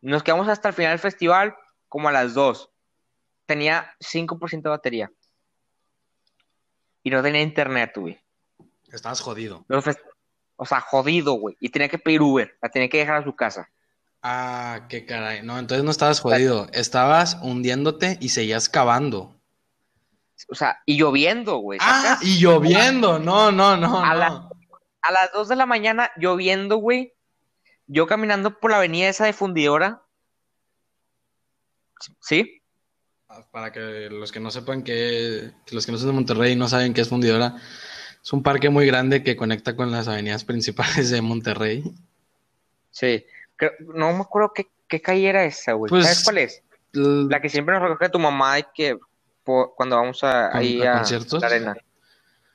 Nos quedamos hasta el final del festival, como a las 2. Tenía 5% de batería. Y no tenía internet, güey. Estabas jodido. Los O sea, jodido, güey. Y tenía que pedir Uber. La tenía que dejar a su casa. Ah, qué caray. No, entonces no estabas jodido. Estabas hundiéndote y seguías cavando. O sea, y lloviendo, güey. Ah, y lloviendo. No, no, no, A no. la- A las 2 de la mañana, lloviendo, güey. Yo caminando por la avenida esa de Fundidora. ¿Sí? Para que los que no sepan que, que los que no son de Monterrey y no saben qué es Fundidora, es un parque muy grande que conecta con las avenidas principales de Monterrey. Sí. Creo- no me acuerdo qué, qué calle era esa, güey. Pues- ¿Sabes cuál es? La que siempre nos recoge tu mamá y que cuando vamos a, ¿Con- ahí a la arena.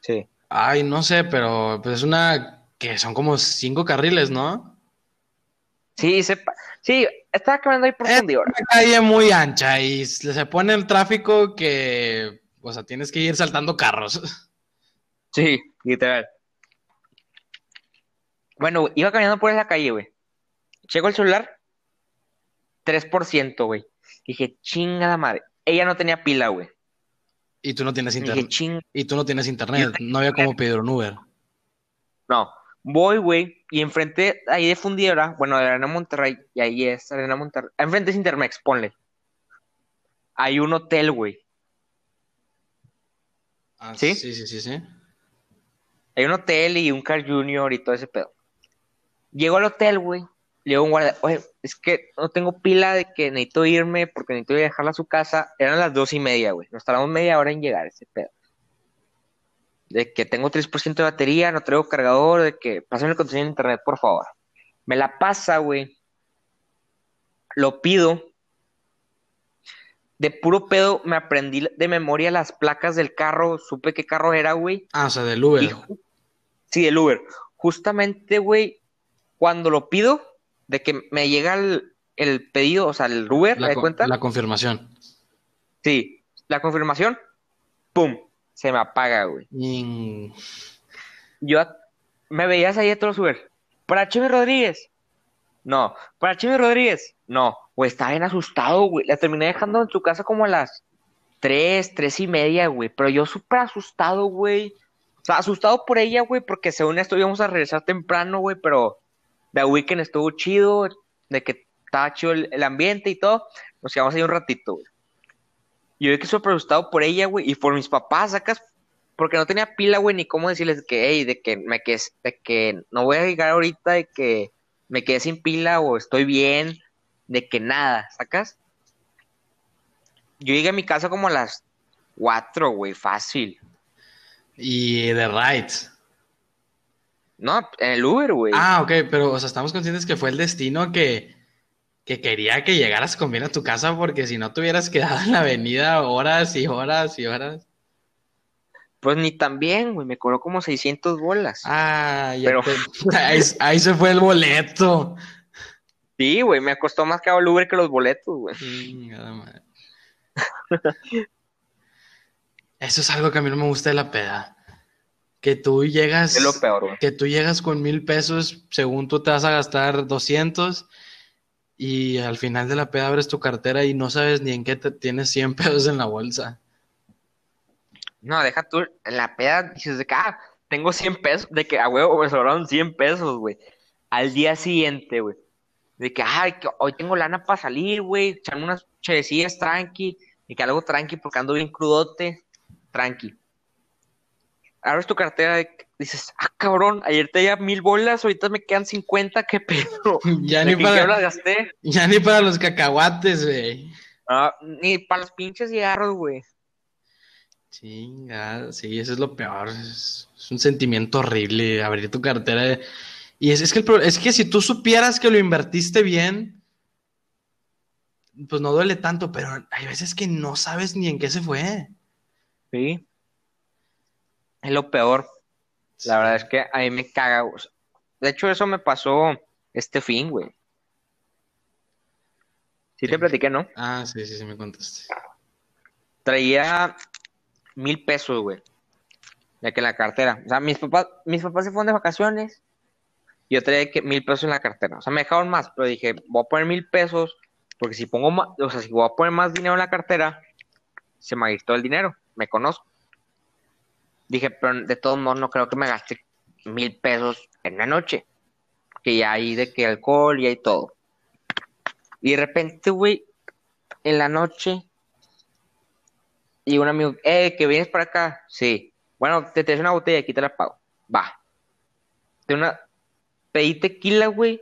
Sí. Ay, no sé, pero pues es una que son como cinco carriles, ¿no? Sí, sepa. Sí, estaba caminando ahí por Es una calle muy ancha y se se pone el tráfico que, o sea, tienes que ir saltando carros. Sí, literal. Bueno, iba caminando por esa calle, güey. Checo el celular, 3%, güey. Dije, chinga la madre. Ella no tenía pila, güey. Y tú no tienes internet. ching. Y tú no tienes internet. No había como pedir un Uber. No. Voy, güey. y enfrente ahí de Fundidora, bueno, de Arena Monterrey, y ahí es Arena Monterrey. Enfrente es Intermex, ponle. Hay un hotel, güey. Ah, ¿Sí? Sí, sí, sí, sí. Hay un hotel y un Car Junior y todo ese pedo. Llego al hotel, güey. Le digo a un guardia, oye, es que no tengo pila de que necesito irme porque necesito ir a dejarla a su casa. Eran las dos y media, güey. Nos tardamos media hora en llegar ese pedo. De que tengo 3% de batería, no traigo cargador, de que pásame el contenido en internet, por favor. Me la pasa, güey. Lo pido. De puro pedo me aprendí de memoria las placas del carro, supe qué carro era, güey. Ah, o sea, del Uber. Y sí, el Uber. Justamente, güey, cuando lo pido, de que me llega el, el pedido, o sea, el Uber, ¿me la, cuenta? la confirmación. Sí, la confirmación, ¡pum! Se me apaga, güey. Yo me veías ahí a todos los Uber. ¿Para Chimi Rodríguez? No. ¿Para Chimi Rodríguez? No. Güey, estaba bien asustado, güey. La terminé dejando en su casa como a las tres, tres y media, güey. Pero yo súper asustado, güey. O sea, asustado por ella, güey, porque según esto íbamos a regresar temprano, güey, pero The Weekend estuvo chido, de que estaba chido el, ambiente y todo. Nos quedamos ahí un ratito, güey. Yo vi que súper asustado por ella, güey, y por mis papás, sacas, porque no tenía pila, güey, ni cómo decirles que, hey, de que me quedé, de que no voy a llegar ahorita, de que me quedé sin pila o estoy bien, de que nada, ¿sacas? Yo llegué a mi casa como a las cuatro, güey, fácil. Y de rides. No, en el Uber, güey. Ah, ok, pero, o sea, estamos conscientes que fue el destino que, que quería que llegaras con bien a tu casa, porque si no te hubieras quedado en la avenida horas y horas y horas. Pues ni tan bien, güey, me cobró como 600 bolas. Ah, ya Pero- te- ahí, ahí se fue el boleto. Sí, güey, me costó más caro el Uber que los boletos, güey. Eso es algo que a mí no me gusta de la peda. Que tú llegas, Es lo peor, güey. que tú llegas con mil pesos, según tú te vas a gastar 200 y al final de la peda abres tu cartera y no sabes ni en qué te tienes 100 pesos en la bolsa. No, deja tú, en la peda dices de que, ah, tengo 100 pesos, de que a huevo me sobraron 100 pesos, güey. Al día siguiente, güey. De que, ay, que hoy tengo lana para salir, güey, echarme unas chevecillas tranqui, y que algo tranqui porque ando bien crudote, tranqui. Abres tu cartera y dices, ah, cabrón, ayer te ya mil bolas, ahorita me quedan 50, qué pedo. Ya ¿De ni ya las para, gasté? ya ni para los cacahuates, güey. Ah, ni para los pinches cigarros, güey. Chinga, sí, eso es lo peor. Es, es un sentimiento horrible abrir tu cartera. Y es, es que el es que si tú supieras que lo invertiste bien, pues no duele tanto, pero hay veces que no sabes ni en qué se fue. Sí. Es lo peor. La verdad es que a mí me caga. De hecho, eso me pasó este fin, güey. Sí te ¿Qué? platiqué, ¿no? Ah, sí, sí, sí, me contaste. Traía mil pesos, güey. De que en la cartera. O sea, mis papás, mis papás se fueron de vacaciones. y Yo traía que mil pesos en la cartera. O sea, me dejaron más, pero dije, voy a poner mil pesos. Porque si pongo más, o sea, si voy a poner más dinero en la cartera, se me todo el dinero. Me conozco. Dije, pero de todos modos no creo que me gaste mil pesos en una noche. Que ya hay de que alcohol y hay todo. Y de repente, güey, en la noche, y un amigo, eh, que vienes para acá. Sí. Bueno, te traes una botella, aquí te la pago. Va. De una, pedí tequila, güey.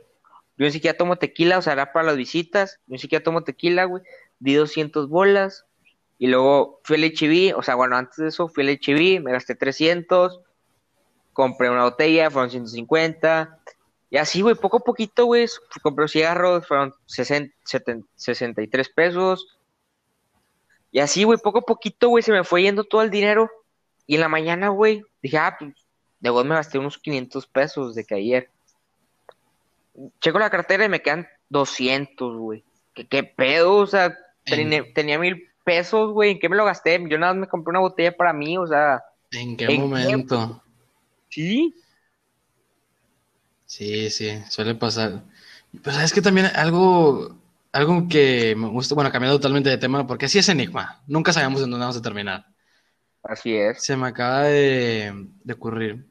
Yo ni siquiera tomo tequila, o sea, era para las visitas. Yo ni siquiera tomo tequila, güey. Di 200 bolas. Y luego fui al HB, o sea, bueno, antes de eso fui al HB, me gasté 300. Compré una botella, fueron 150. Y así, güey, poco a poquito, güey. Compré cigarros, fueron 60, 70, 63 pesos. Y así, güey, poco a poquito, güey, se me fue yendo todo el dinero. Y en la mañana, güey, dije, ah, pues, de vos me gasté unos 500 pesos de que ayer. Checo la cartera y me quedan 200, güey. ¿Qué, qué pedo? O sea, tenía, tenía mil pesos, güey. ¿En qué me lo gasté? Yo nada más me compré una botella para mí, o sea, ¿En qué ¿En qué? momento? sí. Sí, sí, suele pasar. Pero sabes que también algo, algo que me gusta, bueno, cambiando totalmente de tema, porque así es Enigma. Nunca sabemos en dónde vamos a terminar. Así es. Se me acaba de, de ocurrir.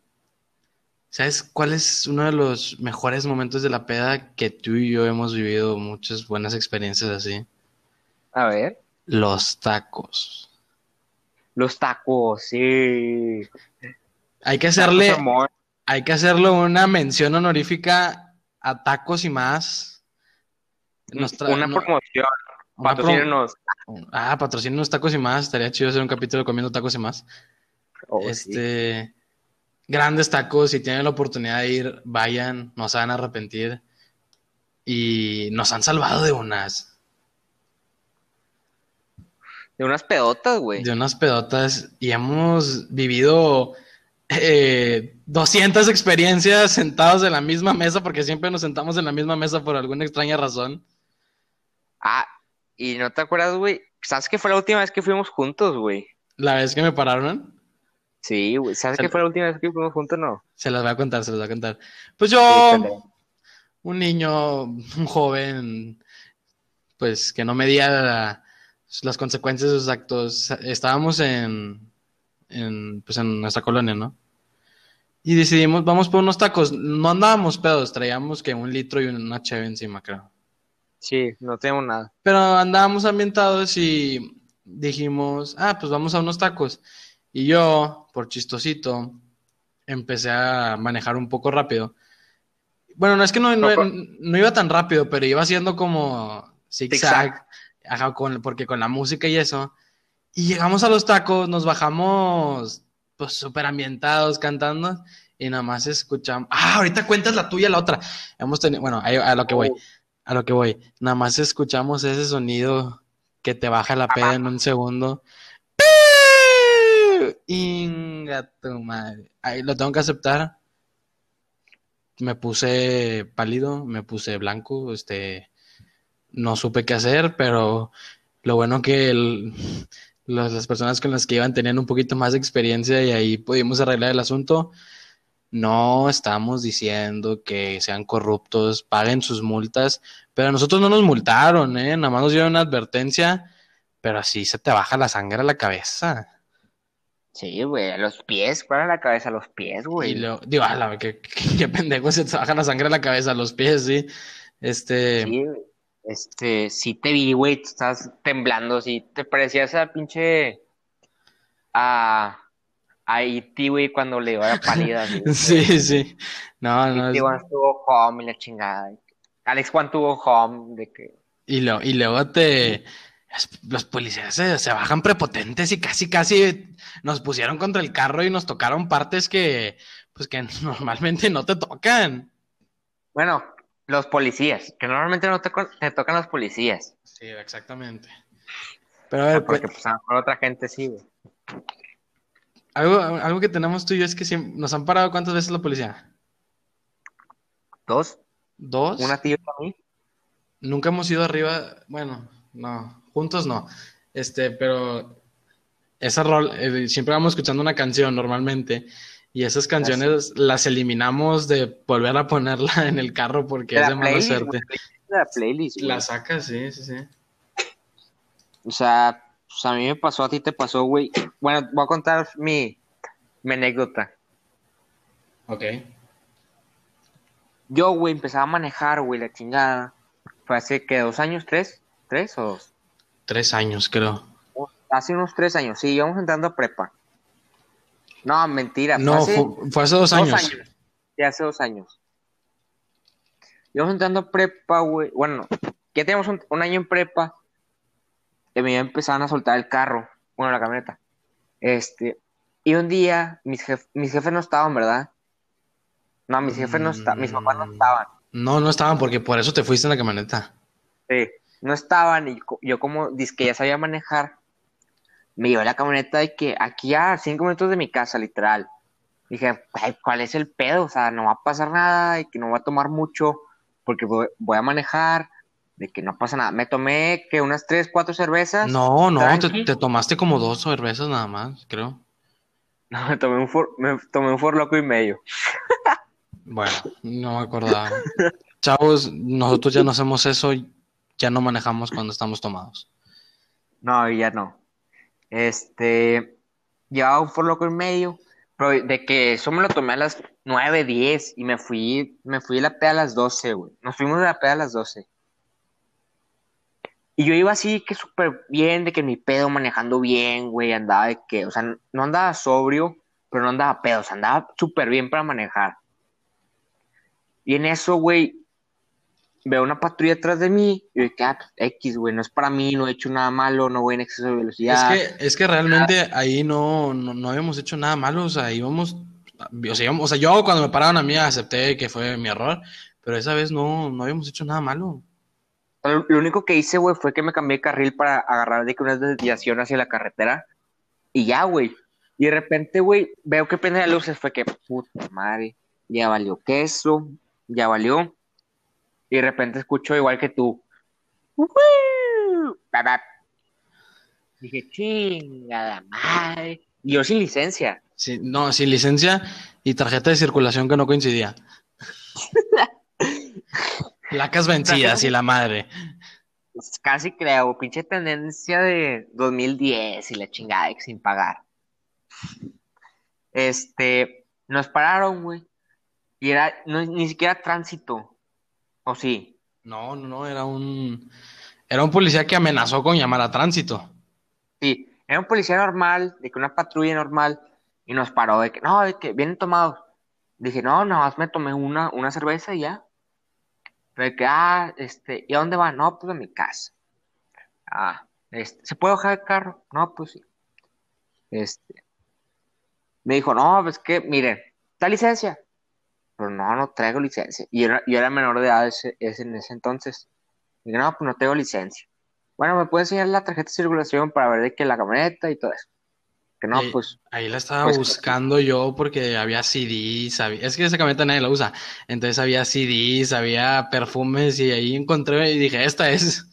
¿Sabes cuál es uno de los mejores momentos de la peda que tú y yo hemos vivido muchas buenas experiencias así? A ver. Los tacos. Los tacos, sí. Hay que hacerle, hay que hacerle una mención honorífica a tacos y más. una promoción. Patrocínenos. Ah, patrocínenos tacos y más. Estaría chido hacer un capítulo comiendo tacos y más. Oh, este. Grandes tacos, si tienen la oportunidad de ir, vayan, no se van a arrepentir. Y nos han salvado de unas. De unas pedotas, güey. De unas pedotas. Y hemos vivido eh, 200 experiencias sentados en la misma mesa, porque siempre nos sentamos en la misma mesa por alguna extraña razón. Ah, y no te acuerdas, güey. ¿Sabes qué fue la última vez que fuimos juntos, güey? ¿La vez que me pararon? Sí, güey. ¿Sabes qué fue la última vez que fuimos juntos no? Se las voy a contar, se las voy a contar. Pues yo, un niño, un joven, pues que no medía las consecuencias de sus actos. Estábamos en, en, pues en nuestra colonia, ¿no? Y decidimos, vamos por unos tacos. No andábamos pedos, traíamos que un litro y una cheve encima, creo. Sí, no tengo nada. Pero andábamos ambientados y dijimos, ah, pues vamos a unos tacos. Y yo, por chistosito, empecé a manejar un poco rápido. Bueno, no es que no, no, iba tan rápido, pero iba haciendo como zigzag, ajá, porque con la música y eso. Y llegamos a los tacos, nos bajamos pues súper ambientados cantando y nada más escuchamos. Ah, ahorita cuentas la tuya, la otra. Hemos tenido, bueno, a, lo que voy. A lo que voy. Nada más escuchamos ese sonido que te baja la peda en un segundo. Inga tu madre. Ahí lo tengo que aceptar. Me puse pálido, me puse blanco, este, no supe qué hacer, pero lo bueno que las personas con las que iban tenían un poquito más de experiencia y ahí pudimos arreglar el asunto. No estamos diciendo que sean corruptos, paguen sus multas, pero a nosotros no nos multaron, ¿eh? Nada más nos dieron una advertencia, pero así se te baja la sangre a la cabeza. Sí, güey, a los pies, ¿cuál la cabeza? A los pies, güey. Y digo, a la, qué, qué, pendejo se te baja la sangre a la cabeza, a los pies, sí. Este. Sí, este, sí te vi, güey, estás temblando, sí, te parecía esa pinche. Ah a E.T., güey, cuando le dio la pálida. sí, sí. No, no. E.T. Es... tuvo home y la chingada. Alex Juan tuvo home de que... Y, lo, y luego te... Los policías se, bajan prepotentes y casi, casi nos pusieron contra el carro y nos tocaron partes que, pues que normalmente no te tocan. Bueno, los policías, que normalmente no te, te tocan los policías. Sí, exactamente. Pero a ver, porque pues, pues a otra gente sí, güey. Algo, que tenemos tú y yo es que nos han parado cuántas veces la policía. Dos. ¿Dos? Una tía para mí. Nunca hemos ido arriba, bueno, no, juntos no. Este, pero esa rol, eh, siempre vamos escuchando una canción normalmente y esas canciones las eliminamos de volver a ponerla en el carro porque es de mala suerte. La playlist. La sacas, sí, sí, sí. O sea, pues a mí me pasó, a ti te pasó, güey. Bueno, voy a contar mi, mi anécdota. Ok. Yo, güey, empezaba a manejar, güey, la chingada. Fue hace, que ¿Dos años? ¿Tres? ¿Tres o dos? Tres años, creo. Hace unos tres años, sí, íbamos entrando a prepa. No, mentira. No, fue hace, dos, años. años. Sí, hace dos años. Íbamos entrando a prepa, güey. Bueno, ya teníamos un año en prepa que me empezaban a soltar el carro, bueno, la camioneta. Este, y un día mis, mis jefes no estaban, ¿verdad? No, mis jefes no estaban, mis papás no estaban. No, no estaban porque por eso te fuiste en la camioneta. Sí, no estaban y yo como dije que ya sabía manejar, me llevé la camioneta de que aquí a cinco minutos de mi casa, literal. Dije, ¿cuál es el pedo? O sea, no va a pasar nada y que no va a tomar mucho porque voy a manejar de que no pasa nada. Me tomé que unas tres, cuatro cervezas. No, no, te, tomaste como dos cervezas nada más, creo. No, me tomé un for, me tomé un for loco y medio. bueno, no me acordaba. Chavos, nosotros ya no hacemos eso, ya no manejamos cuando estamos tomados. No, ya no. Este, llevaba un for loco y medio, Pero de que eso me lo tomé a las 9, 10 y me fui, me fui a la peda a las 12, güey. Nos fuimos de la peda a las 12. Y yo iba así que súper bien, de que mi pedo manejando bien, güey, andaba de que, o sea, no andaba sobrio, pero no andaba pedo, o sea, andaba súper bien para manejar. Y en eso, güey, veo una patrulla atrás de mí y yo ah, pues, X, güey, no es para mí, no he hecho nada malo, no voy en exceso de velocidad. Es que, es que realmente ahí no, no, habíamos hecho nada malo, o sea, íbamos, o sea, o sea, yo cuando me pararon a mí acepté que fue mi error, pero esa vez no, no habíamos hecho nada malo. Lo único que hice, güey, fue que me cambié de carril para agarrar de que una desviación hacia la carretera y ya, güey. Y de repente, güey, veo que prende las luces, fue que, puta madre, ya valió queso, ya valió y de repente escucho igual que tú. Dije, chingada madre. Y yo sin licencia. Sí, no, sin licencia y tarjeta de circulación que no coincidía. Placas vencidas y la madre. Pues casi creo, pinche tendencia de 2010 y la chingada sin pagar. Este, nos pararon, güey. Y era ni siquiera tránsito. ¿O sí? No, no, no, era un. Era un policía que amenazó con llamar a tránsito. Sí, era un policía normal, de que una patrulla normal, y nos paró de que, no, de que vienen tomados. Dije, no, nada más me tomé una, una cerveza y ya. De que, ah, este, ¿y a dónde va? No, pues a mi casa. Ah, este, ¿se puede bajar el carro? No, pues sí. Este, me dijo, no, pues que, miren, ¿está licencia? Pero no, no traigo licencia. Y yo era, menor de edad ese, en ese entonces. Y no, pues no tengo licencia. Bueno, ¿me puede enseñar la tarjeta de circulación para ver de que la camioneta y todo eso? Que no, pues. Ahí la estaba pues, buscando yo porque había CDs, es que esa camioneta nadie la usa. Entonces había CDs, había perfumes y ahí encontré y dije, esta es.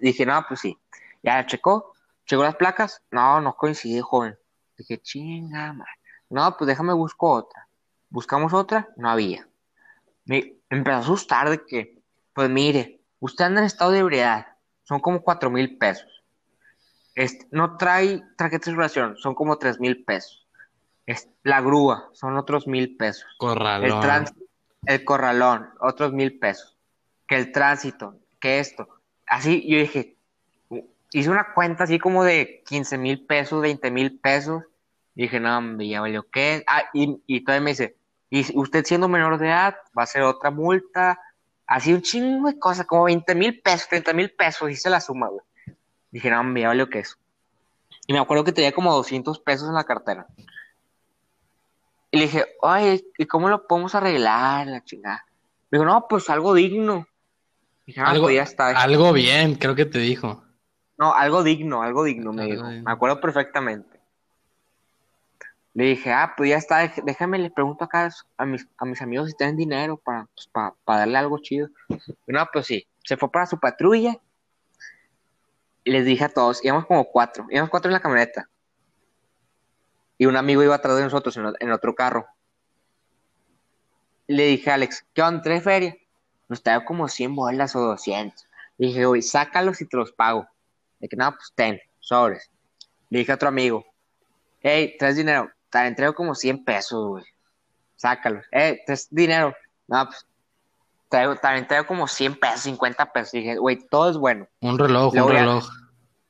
Dije, no, pues sí. Ya checó, checó las placas. No, no coincide, joven. Dije, chinga, madre. No, pues déjame busco otra. Buscamos otra, no había. Me empezó a asustar de que, pues mire, usted anda en estado de ebriedad, son como cuatro mil pesos. Este, no trae tarjeta de circulación, son como tres mil pesos. la grúa, son otros mil pesos. Corralón. El, el corralón, otros mil pesos. Que el tránsito, que esto. Así yo dije, hice una cuenta así como de 15 mil pesos, 20 mil pesos dije, no, ya valió qué. Ah, y, y todavía me dice, y usted siendo menor de edad, va a ser otra multa. Así un chingo de cosas, como 20 mil pesos, 30 mil pesos, hice la suma, güey. Dije, no, ya valió que eso. Y me acuerdo que tenía como 200 pesos en la cartera. Y le dije, oye, ¿y cómo lo podemos arreglar, la chingada? Me dijo, no, pues algo digno. Dije, ah, algo, pues ya está. Algo bien, creo que te dijo. No, algo digno, algo digno, me dijo. Me acuerdo perfectamente. Le dije, ah, pues ya está, déjame, le pregunto acá a mis, a mis amigos si tienen dinero para, pues, para, darle algo chido. no, pues sí, se fue para su patrulla. Les dije a todos, íbamos como cuatro, íbamos cuatro en la camioneta. Y un amigo iba atrás de nosotros en, otro carro. le dije a Alex, ¿qué onda? ¿Tres feria? Nos traigo como 100 bolas o 200. Le dije, güey, sácalos y te los pago. De que, no, pues ten, sobres. Le dije a otro amigo, hey, ¿traes dinero? Te entrego como 100 pesos, güey. Sácalos. Eh, es dinero. No, pues, traigo, también traigo como 100 pesos, 50 pesos. dije, güey, todo es bueno. Un reloj, un reloj.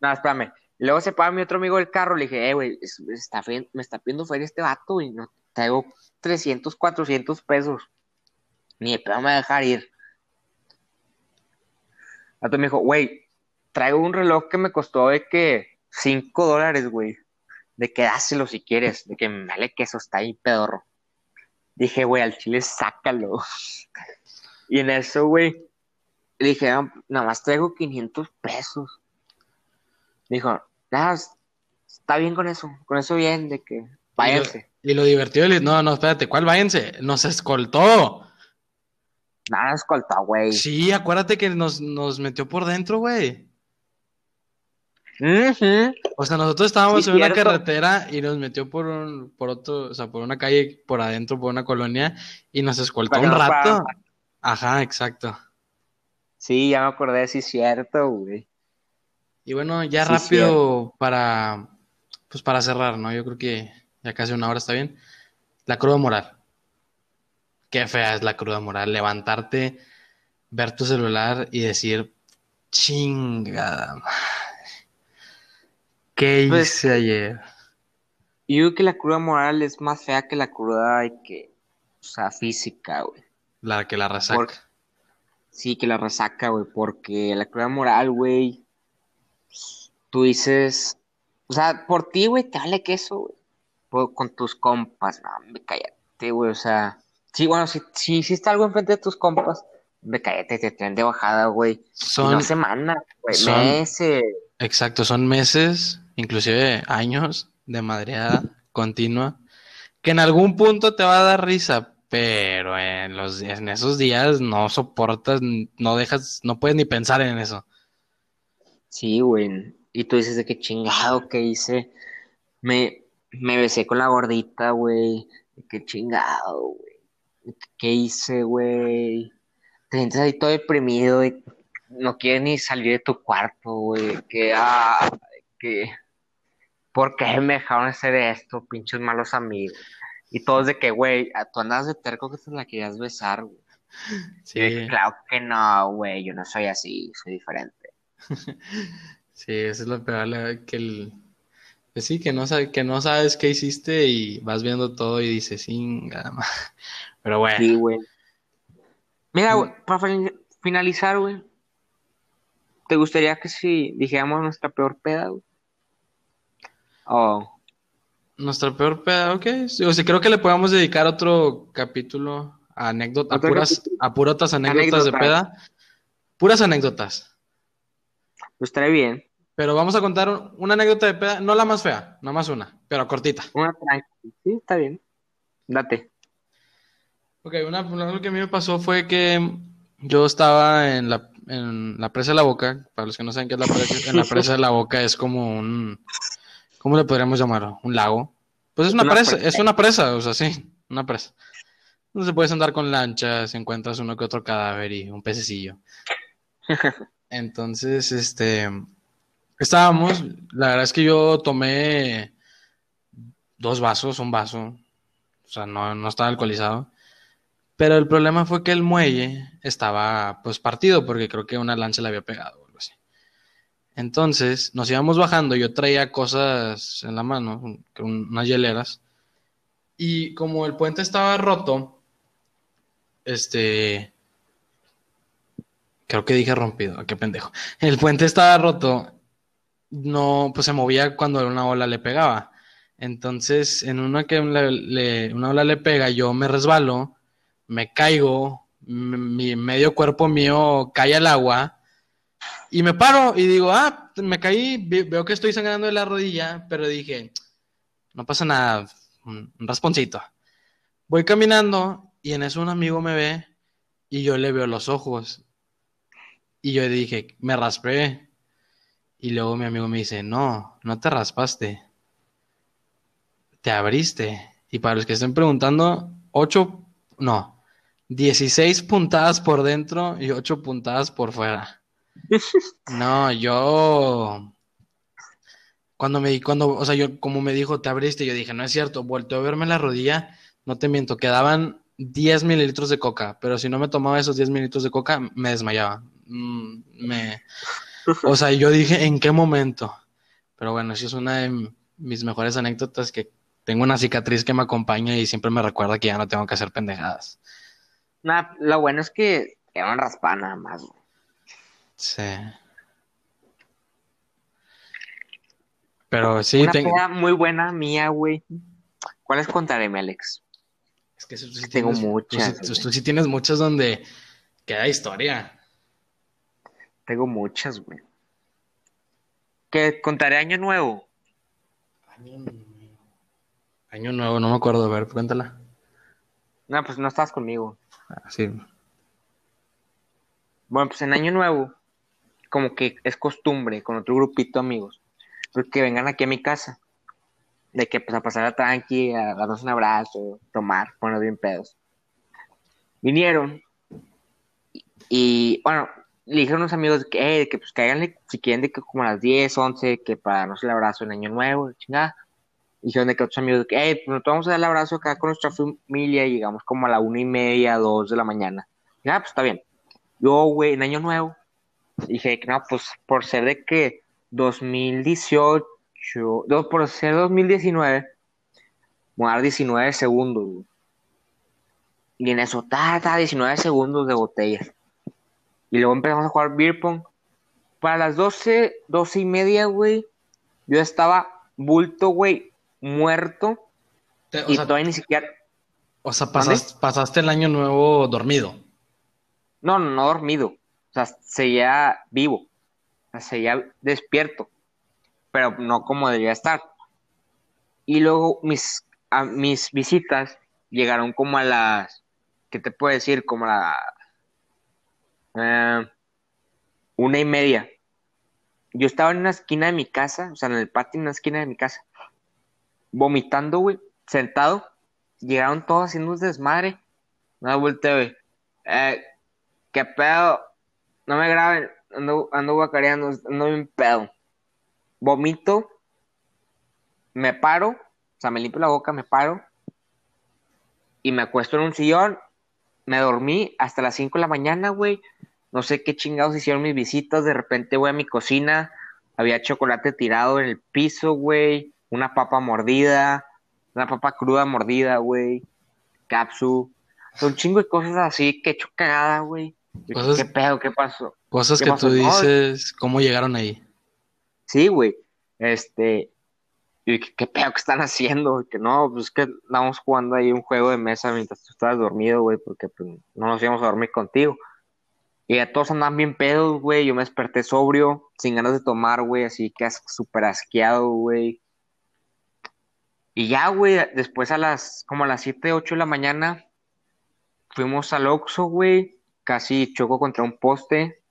No, espérame. Luego se paga mi otro amigo del carro. Le dije, eh, güey, está me está pidiendo feria este vato, güey. No, traigo 300, 400 pesos. Ni de pedo me va a dejar ir. Entonces me dijo, güey, traigo un reloj que me costó de que 5 dólares, güey de que dáselo si quieres, de que me vale que eso está ahí pedorro. Dije, güey, al chile sácalo. y en eso, güey, le dije, nada más traigo 500 pesos. Dijo, nada, está bien con eso, con eso bien, de que váyanse. Y lo, divertido, no, no, espérate, ¿cuál váyanse? Nos escoltó. Nada, escoltó, güey. Sí, acuérdate que nos, nos metió por dentro, güey. O sea, nosotros estábamos en una carretera y nos metió por un, por otro, o sea, por una calle por adentro, por una colonia, y nos escoltó un rato. Ajá, exacto. Sí, ya me acordé, sí, cierto, güey. Y bueno, ya rápido para, pues para cerrar, ¿no? Yo creo que ya casi una hora está bien. La cruda moral. Qué fea es la cruda moral. Levantarte, ver tu celular y decir, chingada. ¿Qué Pues- hice ayer? Yo digo que la cruda moral es más fea que la cruda que, o sea, física, güey. La que la resaca. Por- Sí, que la resaca, güey, porque la cruda moral, güey, tú dices, o sea, por ti, güey, te vale queso, güey, Por- con tus compas, no, me cállate, güey, o sea, sí, bueno, si, si hiciste algo enfrente de tus compas, me cállate, te traen de bajada, güey, Son, no semanas, güey, son- meses, exacto, son meses, inclusive años de madreada continua, que en algún punto te va a dar risa, pero en los en esos días no soportas, no dejas, no puedes ni pensar en eso. sí, güey, y tú dices de qué chingado que hice, me, me besé con la gordita, güey, qué chingado, güey, qué hice, güey, te sientes ahí todo deprimido y no quieres ni salir de tu cuarto, güey, que, ah, que, ¿por qué me dejaron hacer esto, pinches malos amigos? Y todos de que, güey, tú andas de terco que te la querías besar, güey. Sí, claro que no, güey, yo no soy así, soy diferente. sí, eso es lo peor, la- que el, pues sí, que no sabe, que no sabes qué hiciste y vas viendo todo y dices, "Inga ma-". Pero bueno, Sí, güey. Mira, güey, para fin- finalizar, güey, ¿te gustaría que si dijéramos nuestra peor peda, güey? Oh, nuestra peor peda, ok. O sea, creo que le podemos dedicar otro capítulo a anécdotas, a puras, capítulo. a purotas anécdotas de peda. Puras anécdotas. pues estaría bien. Pero vamos a contar un- una anécdota de peda, no la más fea, nada más una, pero cortita. Una. Sí, está bien. Date. Ok, una, algo que a mí me pasó fue que yo estaba en la, en la presa de la boca. Para los que no saben qué es la presa, en la presa de la boca es como un, ¿cómo le podríamos llamar? Un lago. Pues es una Una presa, presa. es una presa, o sea, sí, una presa. Donde puedes andar con lanchas, encuentras uno que otro cadáver y un pececillo. Entonces, este, estábamos, la verdad es que yo tomé dos vasos, un vaso, o sea, no, no estaba alcoholizado. Pero el problema fue que el muelle estaba pues partido porque creo que una lancha le había pegado. Entonces nos íbamos bajando, yo traía cosas en la mano, un- unas hieleras, y como el puente estaba roto, este, creo que dije rompido, qué pendejo. El puente estaba roto, no, pues se movía cuando una ola le pegaba. Entonces, en una que una ola le pega, yo me resbalo, me caigo, mi medio cuerpo mío cae al agua y me paro y digo, ah, me caí, ve- veo que estoy sangrando de la rodilla, pero dije, no pasa nada, un, rasponcito. Voy caminando y en eso un amigo me ve y yo le veo los ojos y yo dije, me raspé. Y luego mi amigo me dice, no, no te raspaste, te abriste. Y para los que estén preguntando, ocho, no, 16 puntadas por dentro y 8 puntadas por fuera. No, yo. Cuando me cuando, o sea, yo como me dijo, te abriste, yo dije, no es cierto, volteó a verme la rodilla, no te miento, quedaban 10 mililitros de coca, pero si no me tomaba esos 10 mililitros de coca, me desmayaba. Mm, me, o sea, yo dije, ¿en qué momento? Pero bueno, sí es una de mis mejores anécdotas que tengo una cicatriz que me acompaña y siempre me recuerda que ya no tengo que hacer pendejadas. Nah, lo bueno es que era un raspar nada más, güey. Sí. Pero sí, Una tengo. peda muy buena mía, güey. ¿Cuáles contaré, mi Alex? Es que tú sí Tengo tienes- tú muchas, tú- güey. tú sí tienes muchas donde queda historia. Tengo muchas, güey. ¿Qué contaré año nuevo? Año nuevo. Año nuevo, no me acuerdo. A ver, cuéntala. No, pues no estás conmigo. Ah, sí. Bueno, pues en año nuevo, como que es costumbre con otro grupito de amigos, pues que vengan aquí a mi casa. De que pues a pasar a tranqui, a darnos un abrazo, tomar, ponernos bien pedos. Vinieron y, bueno, le dije a unos amigos que, eh, que pues cáiganle si quieren de que como a las 10, 11, que para darnos el abrazo en Año Nuevo, chingada. Dijeron de que otros amigos, que, eh, pues nos vamos a dar el abrazo acá con nuestra familia y llegamos como a la una y media, dos de la mañana. Ah, pues está bien. Yo, güey, en Año Nuevo, dije que no, pues por ser de que 2018, no, por ser 2019, voy a dar 19 segundos, güey. Y en eso, ta, 19 segundos de botella. Y luego empezamos a jugar beer pong. Para las 12, 12 y media, güey, yo estaba bulto, güey, muerto. y todavía ni siquiera. O sea, pasaste, el año nuevo dormido. No, no, no dormido. O sea, seguía vivo. Seguía despierto. Pero no como debía estar. Y luego mis, mis visitas llegaron como a las. ¿Qué te puedo decir? Como a la eh, una y media. Yo estaba en una esquina de mi casa, o sea, en el patio, en una esquina de mi casa, vomitando, güey, sentado. Llegaron todos haciendo un desmadre. Una vuelta, güey. Eh, ¿Qué pedo? No me graben. Ando, ando guacareando, ando bien pedo. Vomito. Me paro. O sea, me limpio la boca, me paro. Y me acuesto en un sillón. Me dormí hasta las 5 de la mañana, güey no sé qué chingados hicieron mis visitas, de repente voy a mi cocina, había chocolate tirado en el piso, güey, una papa mordida, una papa cruda mordida, güey, capsu, un chingo de cosas así que he hecho güey. ¿Qué pedo? ¿Qué pasó? Cosas que tú dices, ¿cómo llegaron ahí? Sí, güey. Este, y ¿qué, pedo que están haciendo? Que no, pues que estamos jugando ahí un juego de mesa mientras tú estabas dormido, güey, porque pues, no nos íbamos a dormir contigo. Y a todos andaban bien pedos, güey. Yo me desperté sobrio, sin ganas de tomar, güey. Así que súper asqueado, güey. Y ya, güey, después a las, como a las 7, 8 de la mañana, fuimos al Oxxo, güey. Casi chocó contra un poste.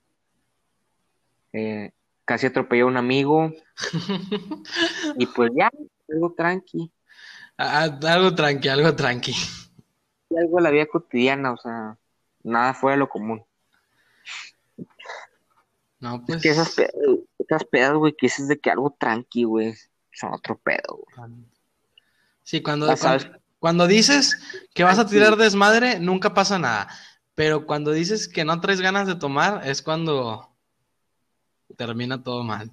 Eh, casi atropelló a un amigo. y pues ya, algo tranqui. algo tranqui, algo tranqui. algo de la vida cotidiana, o sea, nada fuera de lo común. No, pues. que esas, pedas, güey, que es de que algo tranqui, güey, son otro pedo, güey. Sí, cuando, cuando, dices que vas a tirar desmadre, nunca pasa nada. Pero cuando dices que no traes ganas de tomar, es cuando termina todo mal.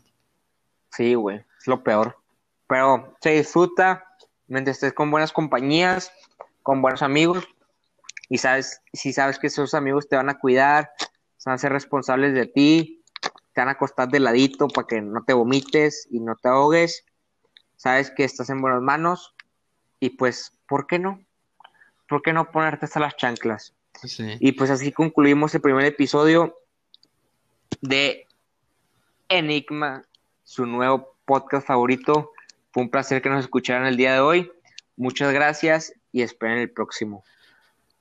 Sí, güey, es lo peor. Pero se disfruta mientras estés con buenas compañías, con buenos amigos, y sabes, si sabes que esos amigos te van a cuidar, se van a ser responsables de ti, te van a acostar de ladito para que no te vomites y no te ahogues. Sabes que estás en buenas manos y pues, ¿por qué no? ¿Por qué no ponerte hasta las chanclas? Y pues así concluimos el primer episodio de Enigma, su nuevo podcast favorito. Fue un placer que nos escucharan el día de hoy. Muchas gracias y esperen el próximo.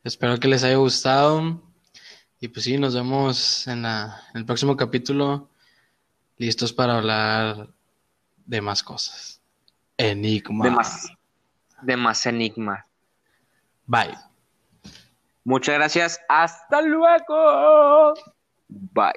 Espero que les haya gustado. Y pues sí, nos vemos en, el próximo capítulo, listos para hablar de más cosas. Enigma. De más, de más enigma. Bye. Muchas gracias. Hasta luego. Bye.